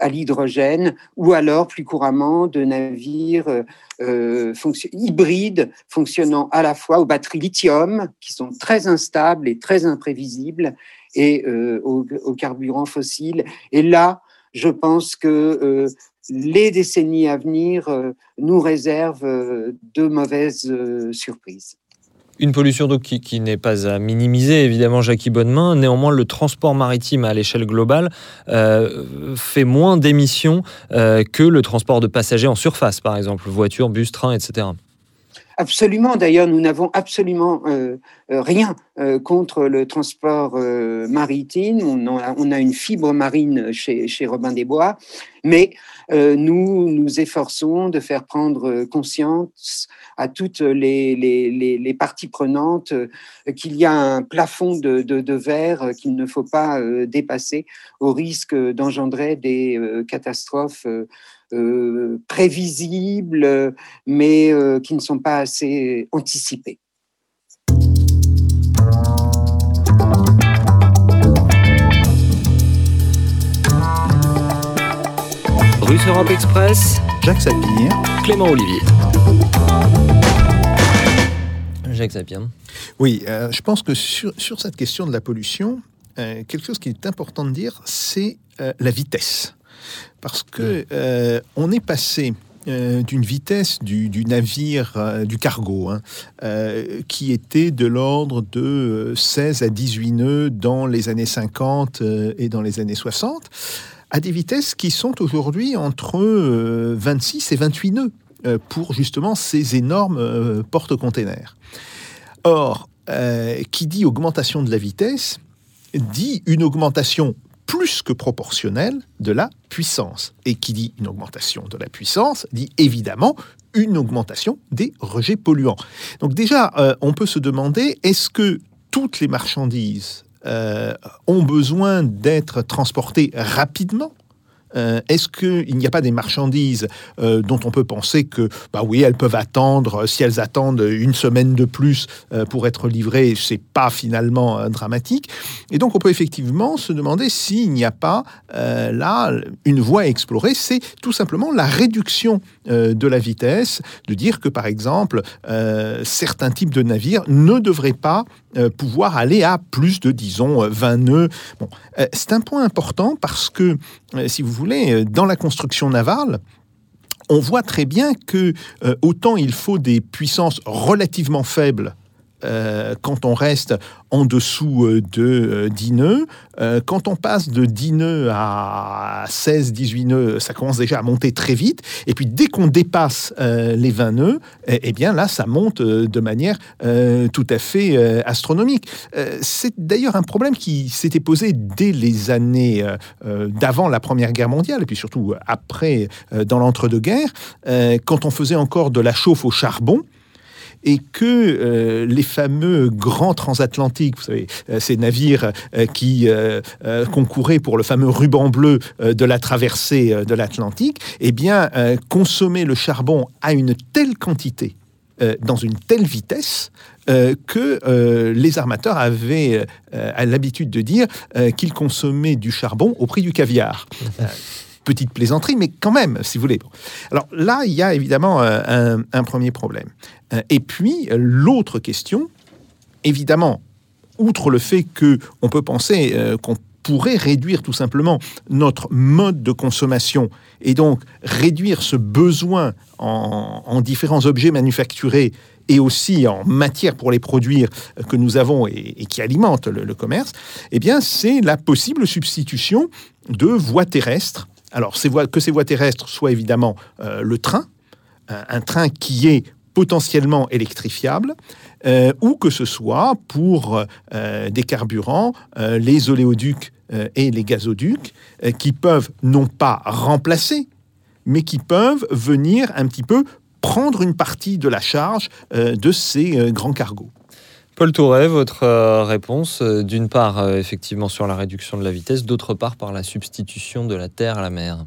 à l'hydrogène ou alors plus couramment de navires hybrides fonctionnant à la fois aux batteries lithium, qui sont très instables et très imprévisibles, et aux, aux carburants fossiles. Et là, je pense que les décennies à venir euh, nous réservent euh, de mauvaises euh, surprises. Une pollution donc qui, qui n'est pas à minimiser, évidemment, Jackie Bonnemain. Néanmoins, le transport maritime à l'échelle globale euh, fait moins d'émissions euh, que le transport de passagers en surface, par exemple, voitures, bus, trains, etc. Absolument. D'ailleurs, nous n'avons absolument euh, rien euh, contre le transport euh, maritime. On a, on a, une fibre marine chez, chez Robin des Bois, mais nous nous efforçons de faire prendre conscience à toutes les, parties prenantes qu'il y a un plafond de, verre qu'il ne faut pas dépasser au risque d'engendrer des catastrophes euh, prévisibles, mais euh, qui ne sont pas assez anticipés. Russe Europe Express, Jacques Sapir, Clément Olivier. Jacques Sapir. Oui, euh, je pense que sur, sur, cette question de la pollution, euh, quelque chose qui est important de dire, c'est euh, la vitesse parce que euh, on est passé euh, d'une vitesse du, du navire, euh, du cargo, hein, euh, qui était de l'ordre de 16 à 18 nœuds dans les années 50 euh, et dans les années 60, à des vitesses qui sont aujourd'hui entre 26 et 28 nœuds pour justement ces énormes porte-containers. Or, qui dit augmentation de la vitesse, dit une augmentation plus que proportionnelle de la puissance. Et qui dit une augmentation de la puissance dit évidemment une augmentation des rejets polluants. Donc déjà, euh, on peut se demander, est-ce que toutes les marchandises euh, ont besoin d'être transportées rapidement euh, Est-ce qu'il n'y a pas des marchandises euh, dont on peut penser que, bah oui, elles peuvent attendre, si elles attendent une semaine de plus euh, pour être livrées, c'est pas finalement euh, dramatique. Et donc on peut effectivement se demander s'il n'y a pas euh, là une voie à explorer, c'est tout simplement la réduction euh, de la vitesse, de dire que par exemple certains types de navires ne devraient pas pouvoir aller à plus de, disons, 20 nœuds. Bon, c'est un point important parce que, si vous voulez, dans la construction navale, on voit très bien que euh, autant il faut des puissances relativement faibles euh, quand on reste en dessous euh, de 10 nœuds. quand on passe de 10 nœuds à 16, 18 nœuds, ça commence déjà à monter très vite. Et puis dès qu'on dépasse les 20 nœuds, eh, eh, bien là, ça monte de manière tout à fait astronomique. C'est d'ailleurs un problème qui s'était posé dès les années d'avant la Première Guerre mondiale, et puis surtout après, dans l'entre-deux-guerres, quand on faisait encore de la chauffe au charbon et que euh, les fameux grands transatlantiques, vous savez, euh, ces navires euh, qui concouraient pour le fameux ruban bleu de la traversée de l'Atlantique, eh bien, consommaient le charbon à une telle quantité dans une telle vitesse que les armateurs avaient l'habitude de dire qu'ils consommaient du charbon au prix du caviar petite plaisanterie, mais quand même, si vous voulez. Alors là, il y a évidemment euh, un, premier problème. Euh, et puis, l'autre question, évidemment, outre le fait que on peut penser euh, qu'on pourrait réduire tout simplement notre mode de consommation et donc réduire ce besoin en, différents objets manufacturés et aussi en matière pour les produire que nous avons et, qui alimentent le, le commerce, eh bien, c'est la possible substitution de voies terrestres alors, que ces voies terrestres soient évidemment euh, le train, un, train qui est potentiellement électrifiable, euh, ou que ce soit pour euh, des carburants, les oléoducs et les gazoducs, qui peuvent non pas remplacer, mais qui peuvent venir un petit peu prendre une partie de la charge de ces grands cargos. Paul Touret, votre euh, réponse, euh, d'une part euh, effectivement sur la réduction de la vitesse, d'autre part par la substitution de la terre à la mer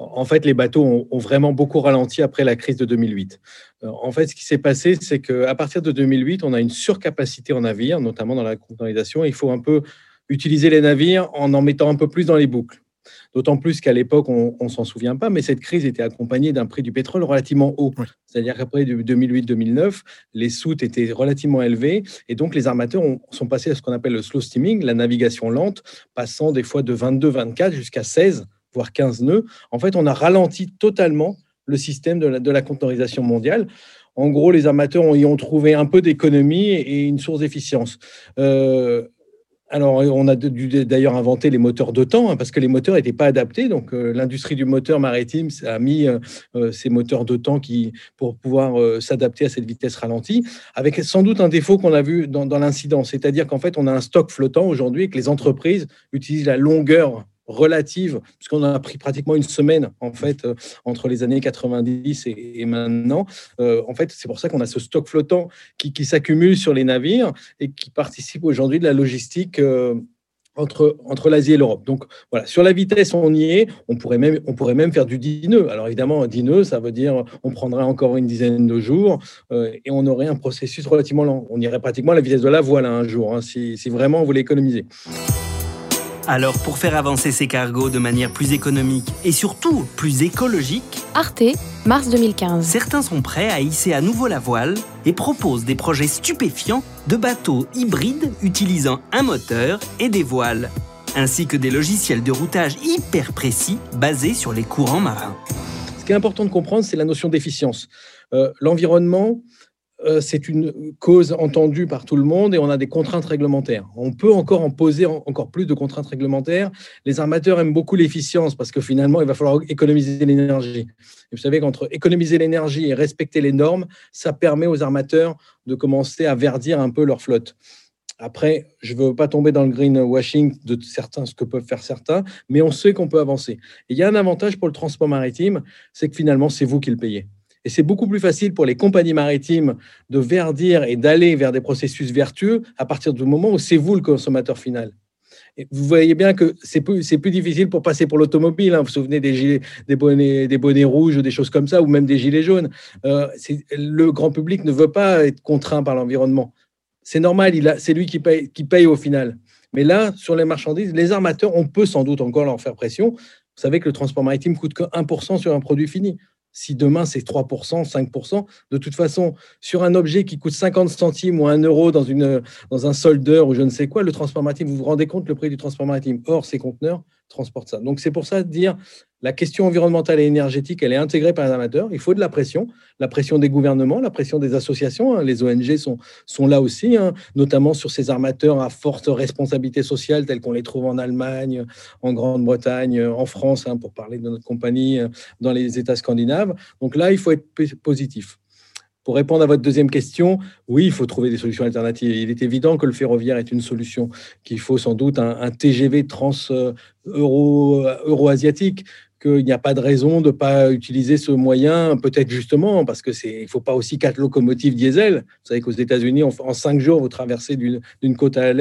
en fait, les bateaux ont, vraiment beaucoup ralenti après la crise de 2008. En fait, ce qui s'est passé, c'est qu'à partir de 2008, on a une surcapacité en navires, notamment dans la contamination. Il faut un peu utiliser les navires en en mettant un peu plus dans les boucles. D'autant plus qu'à l'époque, on ne s'en souvient pas, mais cette crise était accompagnée d'un prix du pétrole relativement haut. C'est-à-dire qu'après 2008-2009, les soutes étaient relativement élevées et donc les armateurs sont passés à ce qu'on appelle le slow steaming, la navigation lente, passant des fois de 22-24 jusqu'à 16, voire 15 nœuds. En fait, on a ralenti totalement le système de la, de la conteneurisation mondiale. En gros, les armateurs y ont trouvé un peu d'économie et une source d'efficience. Euh, alors, on a dû d'ailleurs inventer les moteurs temps, hein, parce que les moteurs n'étaient pas adaptés. Donc, euh, l'industrie du moteur maritime a mis euh, euh, ces moteurs temps qui, pour pouvoir s'adapter à cette vitesse ralentie, avec sans doute un défaut qu'on a vu dans l'incident. C'est-à-dire qu'en fait, on a un stock flottant aujourd'hui et que les entreprises utilisent la longueur relative, puisqu'on a pris pratiquement une semaine en fait euh, entre les années 90 et, maintenant. Euh, en fait, c'est pour ça qu'on a ce stock flottant qui, s'accumule sur les navires et qui participe aujourd'hui de la logistique. Euh, entre, entre l'Asie et l'Europe. Donc voilà, sur la vitesse, on y est. On pourrait même, on pourrait même faire du 10 nœuds. Alors évidemment, 10 nœuds, ça veut dire on prendrait encore une dizaine de jours et on aurait un processus relativement lent. On irait pratiquement à la vitesse de la voile un jour, hein, si, si vraiment on voulait économiser. Alors pour faire avancer ces cargos de manière plus économique et surtout plus écologique, Arte, mars 2015. Certains sont prêts à hisser à nouveau la voile et proposent des projets stupéfiants de bateaux hybrides utilisant un moteur et des voiles, ainsi que des logiciels de routage hyper précis basés sur les courants marins. Ce qui est important de comprendre, c'est la notion d'efficience. Euh, l'environnement, euh, c'est une cause entendue par tout le monde et on a des contraintes réglementaires. On peut encore en poser encore plus de contraintes réglementaires. Les armateurs aiment beaucoup l'efficience parce que finalement, il va falloir économiser l'énergie. Vous savez qu'entre économiser l'énergie et respecter les normes, ça permet aux armateurs de commencer à verdir un peu leur flotte. Après, je ne veux pas tomber dans le greenwashing de certains, ce que peuvent faire certains, mais on sait qu'on peut avancer. il y a un avantage pour le transport maritime, c'est que finalement, c'est vous qui le payez. Et c'est beaucoup plus facile pour les compagnies maritimes de verdir et d'aller vers des processus vertueux à partir du moment où c'est vous le consommateur final. Vous voyez bien que c'est plus, difficile pour passer pour l'automobile. Hein. Vous vous souvenez des, gilets, bonnets, rouges ou des choses comme ça, ou même des gilets jaunes. Euh, le grand public ne veut pas être contraint par l'environnement. C'est normal, c'est lui qui paye, qui paye au final. Mais là, sur les marchandises, les armateurs, on peut sans doute encore leur faire pression. Vous savez que le transport maritime coûte que 1% sur un produit fini. Si demain c'est 3%, 5%, de toute façon, sur un objet qui coûte 50 centimes ou 1 euro dans, une, dans un soldeur ou je ne sais quoi, le transport maritime, vous vous rendez compte le prix du transport maritime Or, ces conteneurs transportent ça. Donc c'est pour ça de dire la question environnementale et énergétique, elle est intégrée par les amateurs. Il faut de la pression, la pression des gouvernements, la pression des associations. hein. Les ONG sont, sont là aussi, hein, notamment sur ces armateurs à forte responsabilité sociale, tels qu'on les trouve en Allemagne, en Grande-Bretagne, en France, hein, pour parler de notre compagnie, euh, dans les États scandinaves. Donc là, il faut être positif. Pour répondre à votre deuxième question, oui, il faut trouver des solutions alternatives. Il est évident que le ferroviaire est une solution, qu'il faut sans doute un, TGV trans euh, euro, euro-asiatique, qu'il n'y a pas de raison de ne pas utiliser ce moyen, peut-être justement, parce que c'est, il faut pas aussi quatre locomotives diesel. Vous savez qu'aux États-Unis, en, en cinq jours, vous traversez d'une, côte à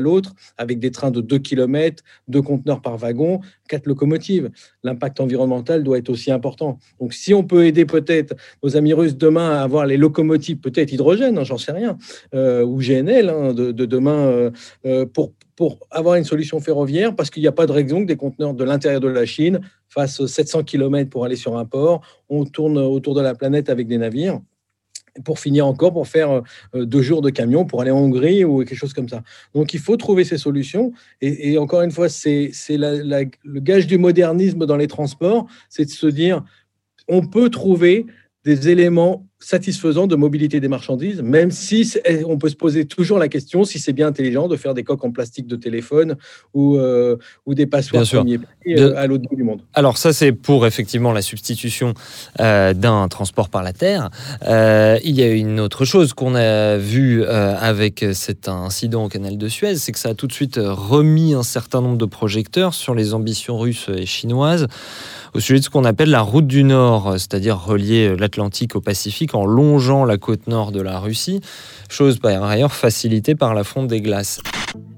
l'autre avec des trains de 2 km, deux conteneurs par wagon, quatre locomotives. L'impact environnemental doit être aussi important. Donc, si on peut aider peut-être nos amis russes demain à avoir les locomotives, peut-être hydrogène, hein, j'en sais rien, euh, ou GNL hein, de, de demain, euh, euh, pour, pour avoir une solution ferroviaire, parce qu'il n'y a pas de raison que des conteneurs de l'intérieur de la Chine fassent 700 km pour aller sur un port, on tourne autour de la planète avec des navires pour finir encore pour faire euh, deux jours de camion pour aller en Hongrie ou quelque chose comme ça. Donc il faut trouver ces solutions. Et, et encore une fois, c'est le gage du modernisme dans les transports, c'est de se dire, on peut trouver des éléments satisfaisants de mobilité des marchandises, même si on peut se poser toujours la question si c'est bien intelligent de faire des coques en plastique de téléphone ou, euh, ou des passoires premier De- à l'autre bout du monde. Alors ça, c'est pour effectivement la substitution euh, d'un transport par la terre. Euh, il y a une autre chose qu'on a vue avec cet incident au canal de Suez, c'est que ça a tout de suite remis un certain nombre de projecteurs sur les ambitions russes et chinoises au sujet de ce qu'on appelle la route du Nord, c'est-à-dire relier l'Atlantique au Pacifique en longeant la côte nord de la Russie, chose par ailleurs facilitée par la fonte des glaces.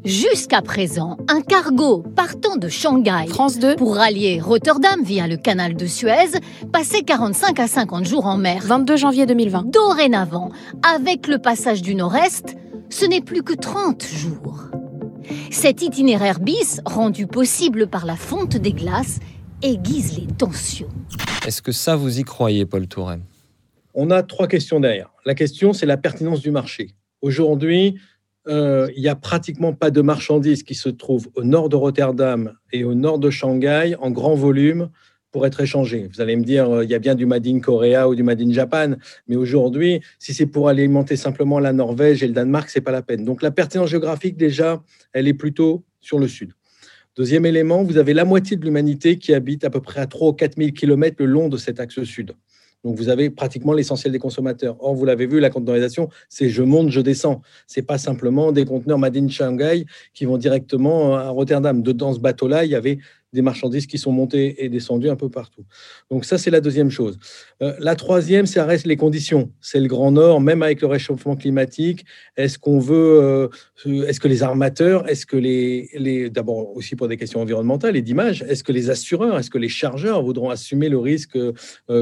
Jusqu'à présent, un cargo partant de Shanghai France 2, pour rallier Rotterdam via le canal de Suez passait 45 à 50 jours en mer. 22 janvier 2020. Dorénavant, avec le passage du Nord-Est, ce n'est plus que 30 jours. Cet itinéraire bis, rendu possible par la fonte des glaces, aiguise les tensions. Est-ce que ça, vous y croyez, Paul Tourret on a trois questions derrière. La question, c'est la pertinence du marché. Aujourd'hui, euh, il n'y a pratiquement pas de marchandises qui se trouvent au nord de Rotterdam et au nord de Shanghai en grand volume pour être échangées. Vous allez me dire, euh, il y a bien du Made in Korea ou du Made in Japan, mais aujourd'hui, si c'est pour alimenter simplement la Norvège et le Danemark, c'est pas la peine. Donc la pertinence géographique, déjà, elle est plutôt sur le sud. Deuxième élément, vous avez la moitié de l'humanité qui habite à peu près à 3 ou 4 000 km le long de cet axe sud. Donc, vous avez pratiquement l'essentiel des consommateurs. Or, vous l'avez vu, la conteneurisation, c'est je monte, je descends. C'est pas simplement des conteneurs Made in Shanghai qui vont directement à Rotterdam. Dedans ce bateau-là, il y avait des marchandises qui sont montées et descendues un peu partout. Donc ça, c'est la deuxième chose. Euh, la troisième, ça reste les conditions. C'est le Grand Nord, même avec le réchauffement climatique. Est-ce qu'on veut, euh, est-ce que les armateurs, est-ce que les, les d'abord aussi pour des questions environnementales et d'image, est-ce que les assureurs, est-ce que les chargeurs voudront assumer le risque euh,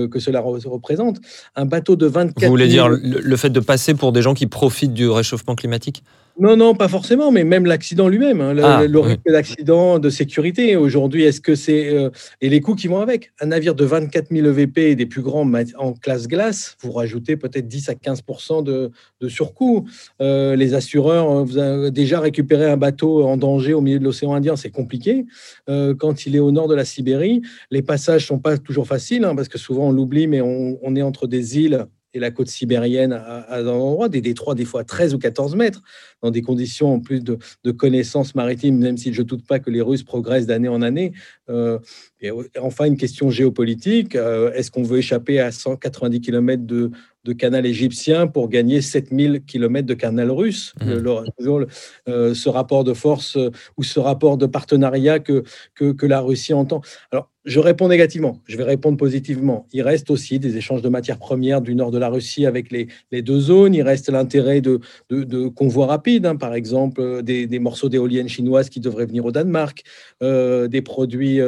que cela re- représente? Un bateau de 24 Vous voulez 000 dire le, le fait de passer pour des gens qui profitent du réchauffement climatique? Non, non, pas forcément, mais même l'accident lui-même, hein, le, Ah, le oui. risque d'accident de sécurité. Aujourd'hui, est-ce que c'est. euh, et les coûts qui vont avec? Un navire de 24 000 EVP et des plus grands en classe glace, vous rajoutez peut-être 10 à 15 de, de surcoût. Euh, les assureurs, euh, vous avez déjà récupéré un bateau en danger au milieu de l'océan Indien, c'est compliqué. Euh, quand il est au nord de la Sibérie, les passages sont pas toujours faciles, hein, parce que souvent on l'oublie, mais on, on est entre des îles et la côte sibérienne à, un endroit, des détroits des fois à 13 ou 14 mètres, dans des conditions en plus de, connaissances maritimes, même si je ne doute pas que les Russes progressent d'année en année. Euh, et enfin, une question géopolitique, euh, est-ce qu'on veut échapper à 190 km de, de canal égyptien pour gagner 7000 km de canal russe Mmh. Le- le- euh, Ce rapport de force euh, ou ce rapport de partenariat que, que, que la Russie entend. Alors, je réponds négativement, je vais répondre positivement. Il reste aussi des échanges de matières premières du nord de la Russie avec les, les deux zones. Il reste l'intérêt de, de, de convois rapides, hein, par exemple, euh, des, des morceaux d'éoliennes chinoises qui devraient venir au Danemark, euh, des produits,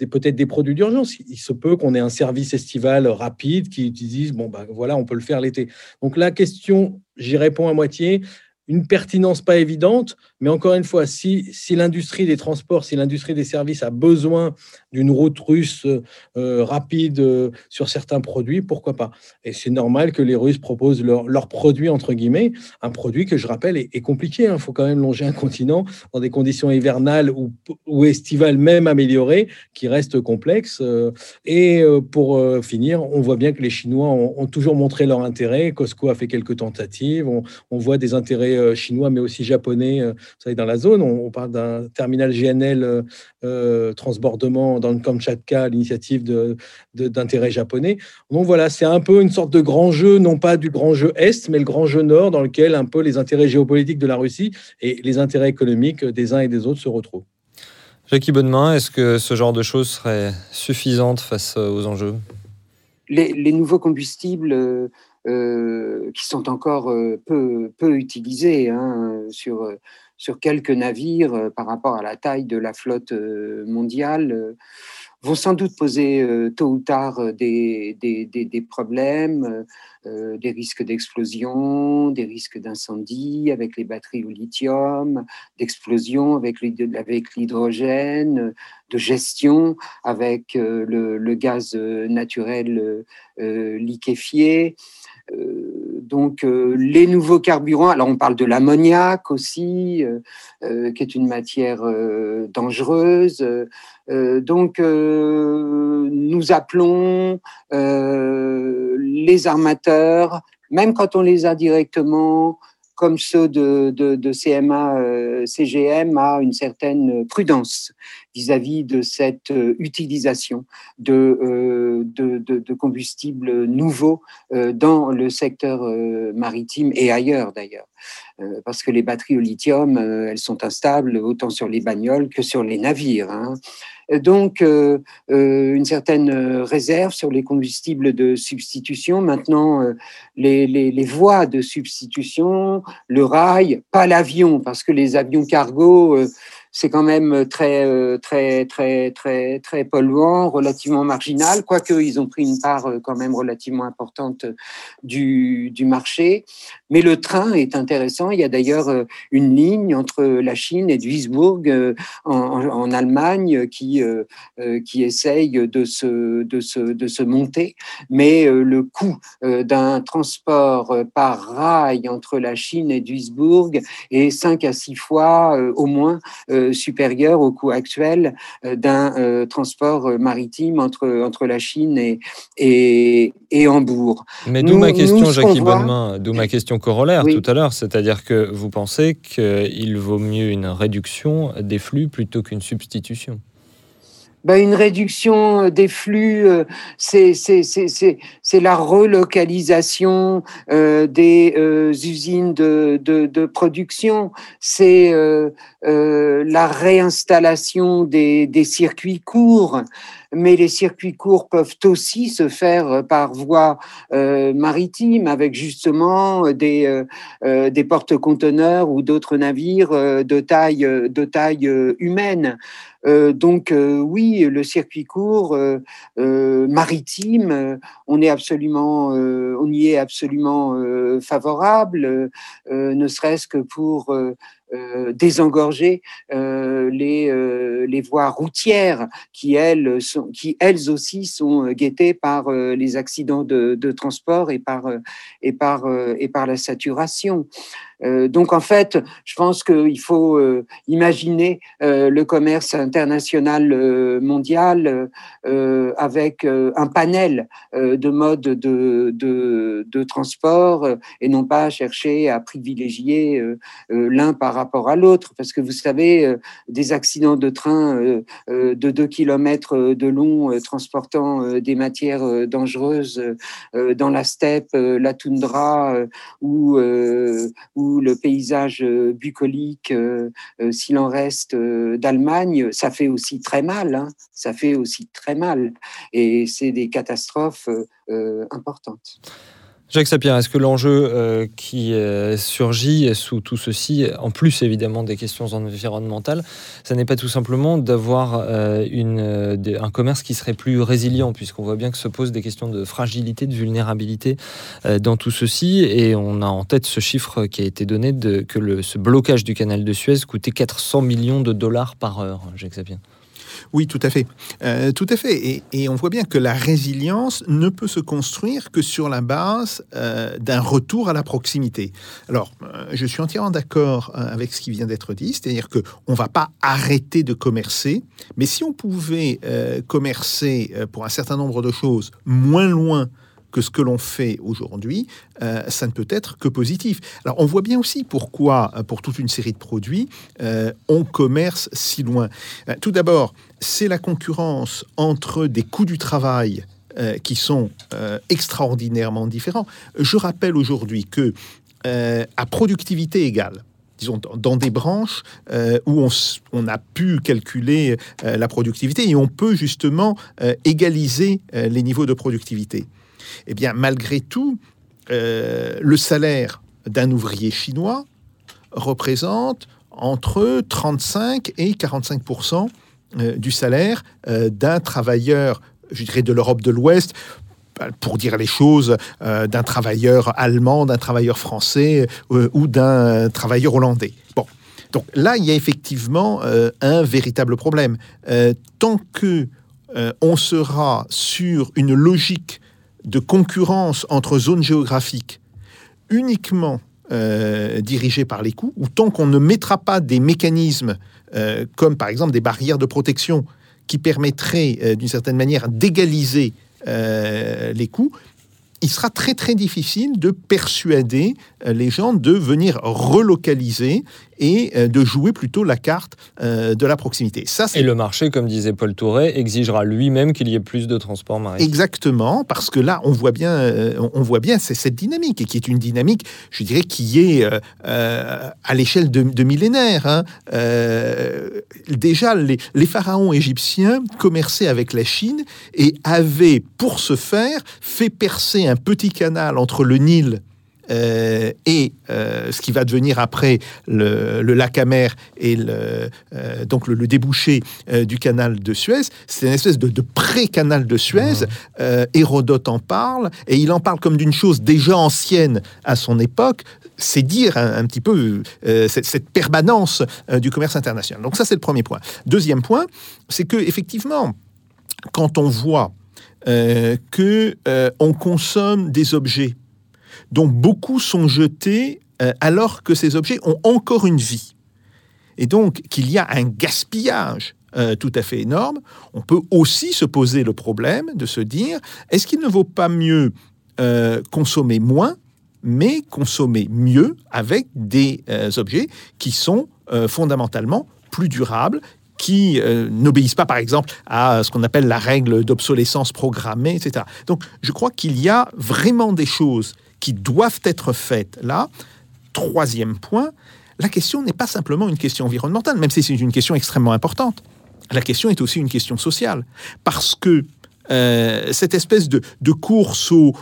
des, peut-être des produits d'urgence. Il se peut qu'on ait un service estival rapide qui disent bon, ben voilà, on peut le faire l'été. Donc la question, j'y réponds à moitié. Une pertinence pas évidente, mais encore une fois, si, l'industrie des transports, si l'industrie des services a besoin d'une route russe euh, rapide euh, sur certains produits, pourquoi pas? Et c'est normal que les Russes proposent leur, leur, produit, entre guillemets, un produit que je rappelle est, compliqué. Il hein. faut quand même longer un continent dans des conditions hivernales ou, estivales même améliorées, qui restent complexes. Euh. et pour finir, on voit bien que les Chinois ont, toujours montré leur intérêt. Costco a fait quelques tentatives. On voit des intérêts chinois, mais aussi japonais, vous savez, dans la zone. On, on parle d'un terminal GNL transbordement dans le Kamchatka, l'initiative d'intérêt japonais. Donc voilà, c'est un peu une sorte de grand jeu, non pas du grand jeu Est, mais le grand jeu Nord, dans lequel un peu les intérêts géopolitiques de la Russie et les intérêts économiques des uns et des autres se retrouvent. Jackie Bonnemain, est-ce que ce genre de choses serait suffisante face aux enjeux? Les, nouveaux combustibles euh, euh, qui sont encore euh, peu, peu utilisés hein, sur sur quelques navires euh, par rapport à la taille de la flotte euh, mondiale euh, vont sans doute poser tôt ou tard des, des, des, problèmes, des risques d'explosion, des risques d'incendie avec les batteries au lithium, d'explosion avec l'hydrogène, de gestion avec le gaz naturel liquéfié. Euh, donc euh, les nouveaux carburants, alors on parle de l'ammoniac aussi, euh, qui est une matière dangereuse. donc nous appelons les armateurs, même quand on les a directement, comme ceux de, de, CMA, CGM, à une certaine prudence vis-à-vis de cette euh, utilisation de, euh, de, de, combustibles nouveaux euh, dans le secteur maritime et ailleurs d'ailleurs. Parce que les batteries au lithium, elles sont instables autant sur les bagnoles que sur les navires. Hein. Donc, une certaine réserve sur les combustibles de substitution. Maintenant, les, les, les, voies de substitution, le rail, pas l'avion, parce que les avions cargo, c'est quand même très, euh, très, très, très, très polluant, relativement marginal, quoique ils ont pris une part euh, quand même relativement importante du, du marché. Mais le train est intéressant. Il y a d'ailleurs euh, une ligne entre la Chine et Duisbourg en, en Allemagne qui, qui essaye de se, de, se, de se monter. Mais le coût d'un transport par rail entre la Chine et Duisbourg est 5 à 6 fois au moins supérieur au coût actuel euh, d'un euh, transport euh, maritime entre, entre la Chine et, et, et Hambourg. Mais d'où ma question, Jackie Bonnemain, d'où ma question corollaire tout à l'heure, c'est-à-dire que vous pensez qu'il vaut mieux une réduction des flux plutôt qu'une substitution? Ben, une réduction des flux, c'est la relocalisation des usines de, de, production, c'est euh, la réinstallation des, des, circuits courts, mais les circuits courts peuvent aussi se faire par voie euh, maritime avec justement des, euh, des porte-conteneurs ou d'autres navires de taille, de taille humaine. Donc oui, le circuit court maritime, on est absolument, on y est absolument favorable, ne serait-ce que pour euh, désengorger euh, les, euh, voies routières qui elles, aussi sont guettées par les accidents de, transport et par la saturation. Euh, donc en fait, je pense qu'il faut euh, imaginer euh, le commerce international mondial avec un panel de modes de, transport et non pas chercher à privilégier l'un par rapport à l'autre. Parce que vous savez, des accidents de train de 2 km de long transportant des matières dangereuses dans la steppe, la toundra ou, ou le paysage euh, bucolique, euh, euh, s'il en reste d'Allemagne, ça fait aussi très mal. Hein. ça fait aussi très mal. Et c'est des catastrophes importantes. Jacques Sapir, est-ce que l'enjeu euh, qui euh, surgit sous tout ceci, en plus évidemment des questions environnementales, ça n'est pas tout simplement d'avoir euh, un commerce qui serait plus résilient, puisqu'on voit bien que se posent des questions de fragilité, de vulnérabilité dans tout ceci, et on a en tête ce chiffre qui a été donné que le, ce blocage du canal de Suez coûtait 400 millions de dollars par heure, Jacques Sapir. Oui, tout à fait. Euh, tout à fait. Et, on voit bien que la résilience ne peut se construire que sur la base euh, d'un retour à la proximité. Alors, euh, je suis entièrement d'accord avec ce qui vient d'être dit, c'est-à-dire que on va pas arrêter de commercer, mais si on pouvait commercer pour un certain nombre de choses moins loin que ce que l'on fait aujourd'hui, ça ne peut être que positif. Alors on voit bien aussi pourquoi, pour toute une série de produits, on commerce si loin. Tout d'abord, c'est la concurrence entre des coûts du travail euh, qui sont euh, extraordinairement différents. Je rappelle aujourd'hui que euh, à productivité égale, disons dans, des branches où on, on a pu calculer la productivité et on peut justement égaliser les niveaux de productivité. Eh bien, malgré tout, le salaire d'un ouvrier chinois représente entre 35 et 45 euh, du salaire euh, d'un travailleur, je dirais, de l'Europe de l'Ouest, pour dire les choses, euh, d'un travailleur allemand, d'un travailleur français euh, ou d'un travailleur hollandais. Bon. Donc là, il y a effectivement euh, un véritable problème. Euh, tant que euh, on sera sur une logique de concurrence entre zones géographiques uniquement euh, dirigée par les coûts, ou tant qu'on ne mettra pas des mécanismes euh, comme par exemple des barrières de protection qui permettraient euh, d'une certaine manière d'égaliser euh, les coûts, il sera très très difficile de persuader les gens de venir relocaliser et euh, de jouer plutôt la carte euh, de la proximité. Ça, c'est Et le marché, comme disait Paul Touret, exigera lui-même qu'il y ait plus de transport maritime. Exactement, parce que là, on voit bien, euh, on voit bien c'est cette dynamique, et qui est une dynamique, je dirais, qui est euh, à l'échelle de, de millénaires. hein. Euh, déjà, les, les pharaons égyptiens commerçaient avec la Chine et avaient, pour ce faire, fait percer un petit canal entre le Nil euh, et euh, ce qui va devenir après le, le lac Amer et le, euh, donc le, le débouché du canal de Suez, c'est une espèce de, de pré-canal de Suez. Euh, Hérodote en parle et il en parle comme d'une chose déjà ancienne à son époque. C'est dire un, un petit peu cette, cette permanence du commerce international. Donc ça c'est le premier point. Deuxième point, c'est que effectivement, quand on voit que on consomme des objets dont beaucoup sont jetés euh, alors que ces objets ont encore une vie. Et donc qu'il y a un gaspillage euh, tout à fait énorme, on peut aussi se poser le problème de se dire, est-ce qu'il ne vaut pas mieux euh, consommer moins, mais consommer mieux avec des objets qui sont fondamentalement plus durables, qui n'obéissent pas, par exemple, à ce qu'on appelle la règle d'obsolescence programmée, etc. Donc, je crois qu'il y a vraiment des choses qui doivent être faites là. Troisième point, la question n'est pas simplement une question environnementale, même si c'est une question extrêmement importante. La question est aussi une question sociale, parce que euh, cette espèce de, course au,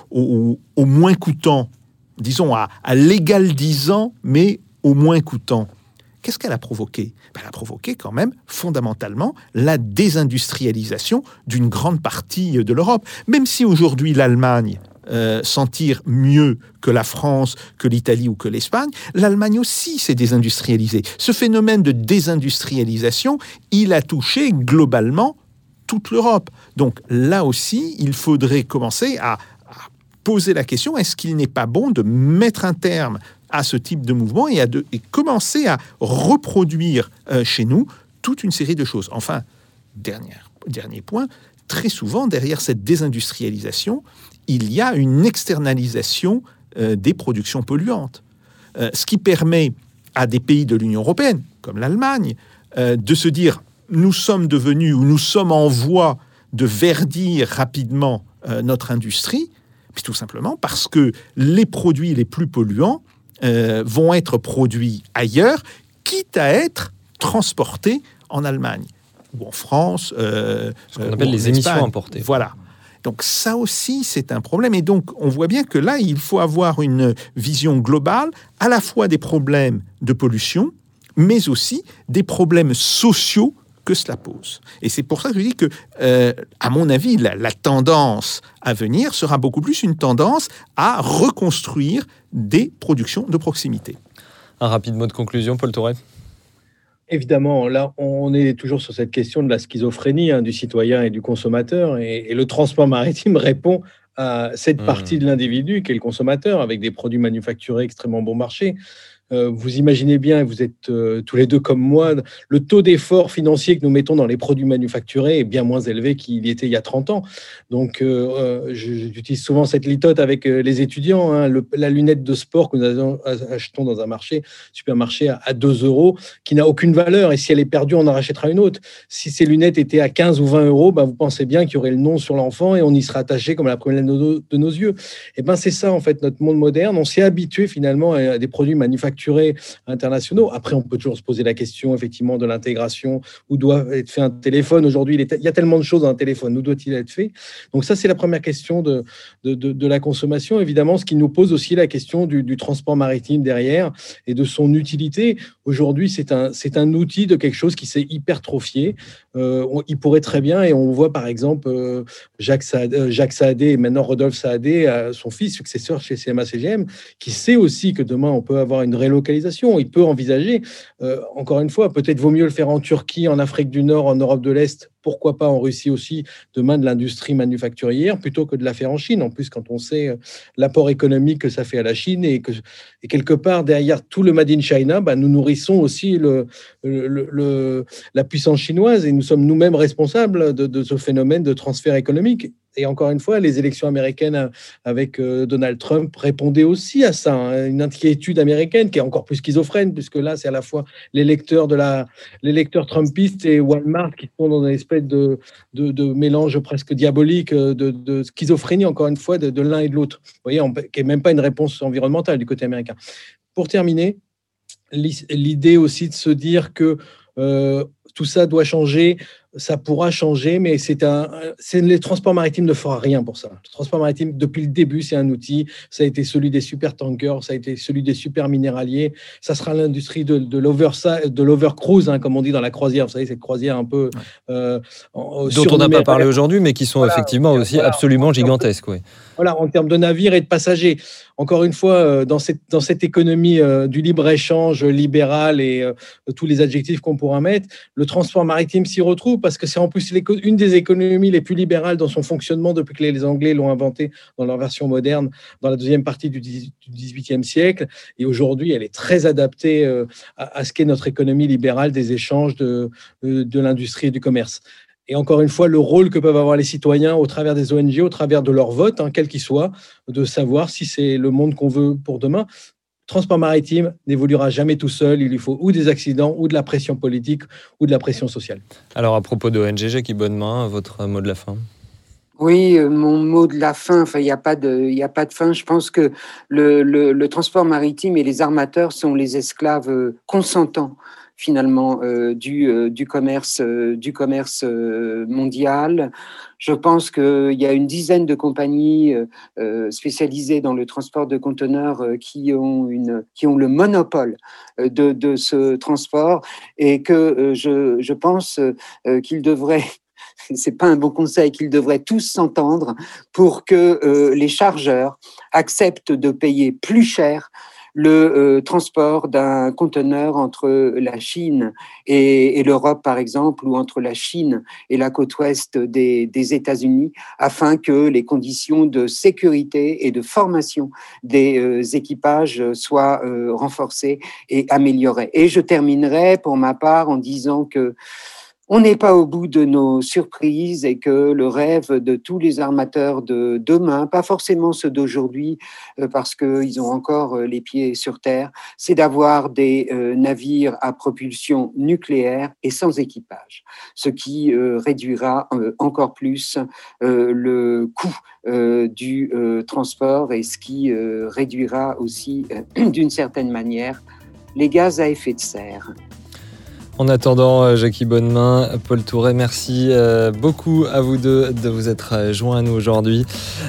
moins coûtant, disons à, à l'égal disant, mais au moins coûtant, qu'est-ce qu'elle a provoqué? Ben, Elle a provoqué quand même fondamentalement la désindustrialisation d'une grande partie de l'Europe. Même si aujourd'hui l'Allemagne euh, s'en tire mieux que la France, que l'Italie ou que l'Espagne, l'Allemagne aussi s'est désindustrialisée. Ce phénomène de désindustrialisation, il a touché globalement toute l'Europe. Donc là aussi, il faudrait commencer à, poser la question, est-ce qu'il n'est pas bon de mettre un terme à ce type de mouvement et, à de- et commencer à reproduire euh, chez nous toute une série de choses. Enfin, dernier point, très souvent derrière cette désindustrialisation, il y a une externalisation euh, des productions polluantes, Euh, ce qui permet à des pays de l'Union européenne, comme l'Allemagne, euh, de se dire nous sommes devenus ou nous sommes en voie de verdir rapidement notre industrie, puis tout simplement parce que les produits les plus polluants vont être produits ailleurs, quitte à être transportés en Allemagne ou en France. euh, Ce qu'on appelle les émissions importées. Voilà. Donc ça aussi, c'est un problème. Et donc, on voit bien que là, il faut avoir une vision globale, à la fois des problèmes de pollution, mais aussi des problèmes sociaux que cela pose. Et c'est pour ça que je dis que, euh, à mon avis, la, la, tendance à venir sera beaucoup plus une tendance à reconstruire des productions de proximité. Un rapide mot de conclusion, Paul Tourette? Évidemment, là, on est toujours sur cette question de la schizophrénie hein, du citoyen et du consommateur, et, et, le transport maritime répond à cette mmh. partie de l'individu qui est le consommateur, avec des produits manufacturés extrêmement bon marché. Euh, vous imaginez bien, vous êtes euh, tous les deux comme moi, le taux d'effort financier que nous mettons dans les produits manufacturés est bien moins élevé qu'il était il y a 30 ans. Donc, euh, j'utilise souvent cette litote avec les étudiants. Hein, la lunette de sport que nous achetons dans un marché, supermarché à, 2 euros, qui n'a aucune valeur. Et si elle est perdue, on en rachètera une autre. Si ces lunettes étaient à 15 ou 20 euros, ben, vous pensez bien qu'il y aurait le nom sur l'enfant et on y sera attaché comme la première de nos, de nos yeux. Et ben c'est ça, en fait, notre monde moderne. On s'est habitué finalement à des produits manufacturés internationaux. Après, on peut toujours se poser la question, effectivement, de l'intégration. Où doit être fait un téléphone Aujourd'hui, il, y a tellement de choses dans un téléphone. Où doit-il être fait? Donc ça, c'est la première question de, de, la consommation. Évidemment, ce qui nous pose aussi la question du, transport maritime derrière et de son utilité. Aujourd'hui, c'est un, un outil de quelque chose qui s'est hypertrophié. Euh, on, il pourrait très bien, et on voit par exemple euh, Jacques, Saadé, euh, Jacques Saadé maintenant Rodolphe Saadé, euh, son fils, successeur chez CMA-CGM, qui sait aussi que demain, on peut avoir une relocalisation. Il peut envisager, euh, encore une fois, peut-être vaut mieux le faire en Turquie, en Afrique du Nord, en Europe de l'Est, pourquoi pas en Russie aussi, demain de l'industrie manufacturière, plutôt que de la faire en Chine. En plus, quand on sait euh, l'apport économique que ça fait à la Chine et que quelque part derrière tout le Made in China, bah, nous nourrissons aussi la puissance chinoise et nous sommes nous-mêmes responsables de, ce phénomène de transfert économique. Et encore une fois, les élections américaines avec euh, Donald Trump répondaient aussi à ça, hein, une inquiétude américaine qui est encore plus schizophrène, puisque là, c'est à la fois les lecteurs de la, les lecteurs trumpistes et Walmart qui sont dans une espèce de, de, mélange presque diabolique, de, de, schizophrénie, encore une fois, de, l'un et de l'autre. Vous voyez, qui n'est même pas une réponse environnementale du côté américain. Pour terminer, l'idée aussi de se dire que euh, tout ça doit changer ça pourra changer, mais c'est un, les transports maritimes ne fera rien pour ça. Le transport maritime, depuis le début, c'est un outil. Ça a été celui des super tankers, ça a été celui des super minéraliers. Ça sera l'industrie de, de l'over, de l'overcruise, hein, comme on dit dans la croisière. Vous savez, cette croisière un peu euh, dont on n'a pas parlé aujourd'hui, mais qui sont voilà, effectivement aussi voilà, absolument gigantesques. Oui. Voilà, en termes de navires et de passagers. Encore une fois, euh, dans cette, dans cette économie euh, du libre-échange libéral et euh, tous les adjectifs qu'on pourra mettre, le transport maritime s'y retrouve parce que c'est en plus une des économies les plus libérales dans son fonctionnement depuis que les Anglais l'ont inventé dans leur version moderne dans la deuxième partie du XVIIIe siècle. Et aujourd'hui, elle est très adaptée à, à ce qu'est notre économie libérale des échanges de, de l'industrie et du commerce. Et encore une fois, le rôle que peuvent avoir les citoyens au travers des ONG, au travers de leur vote, hein, quel qu'il soit, de savoir si c'est le monde qu'on veut pour demain. Transport maritime n'évoluera jamais tout seul. Il lui faut ou des accidents, ou de la pression politique, ou de la pression sociale. Alors, à propos de ONG, Jackie Bonnemain, votre mot de la fin? Oui, mon mot de la fin, enfin, il n'y a, pas de, il a pas de fin. Je pense que le, le, le, transport maritime et les armateurs sont les esclaves consentants finalement euh, du, euh, du commerce, euh, mondial. Je pense qu'il y a une dizaine de compagnies spécialisées dans le transport de conteneurs qui ont, une, qui ont le monopole de, ce transport et que je, pense qu'ils devraient c'est pas un bon conseil qu'ils devraient tous s'entendre pour que les chargeurs acceptent de payer plus cher le euh, transport d'un conteneur entre la Chine et, l'Europe, par exemple, ou entre la Chine et la côte ouest des, des États-Unis, afin que les conditions de sécurité et de formation des euh, équipages soient euh, renforcées et améliorées. Et je terminerai pour ma part en disant que on n'est pas au bout de nos surprises et que le rêve de tous les armateurs de demain, pas forcément ceux d'aujourd'hui, euh, parce qu'ils ont encore euh, les pieds sur terre, c'est d'avoir des euh, navires à propulsion nucléaire et sans équipage, ce qui réduira encore plus le coût du transport et ce qui réduira aussi, d'une certaine manière, les gaz à effet de serre. En attendant, euh, Jackie Bonnemain, Paul Touret, merci euh, beaucoup à vous deux de vous être euh, joints à nous aujourd'hui.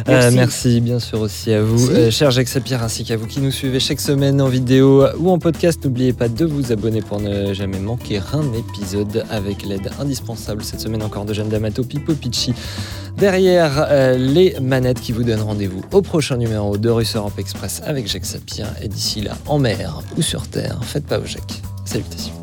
Merci. merci bien sûr aussi à vous, cher Jacques Sapir, ainsi qu'à vous qui nous suivez chaque semaine en vidéo ou en podcast. N'oubliez pas de vous abonner pour ne jamais manquer un épisode avec l'aide indispensable cette semaine encore de Jeanne D'Amato, Pipo Picci. Derrière euh, les manettes qui vous donnent rendez-vous au prochain numéro de Russe Europe Express avec Jacques Sapir. Et d'ici là, en mer ou sur terre, faites pas au Jacques. Salutations.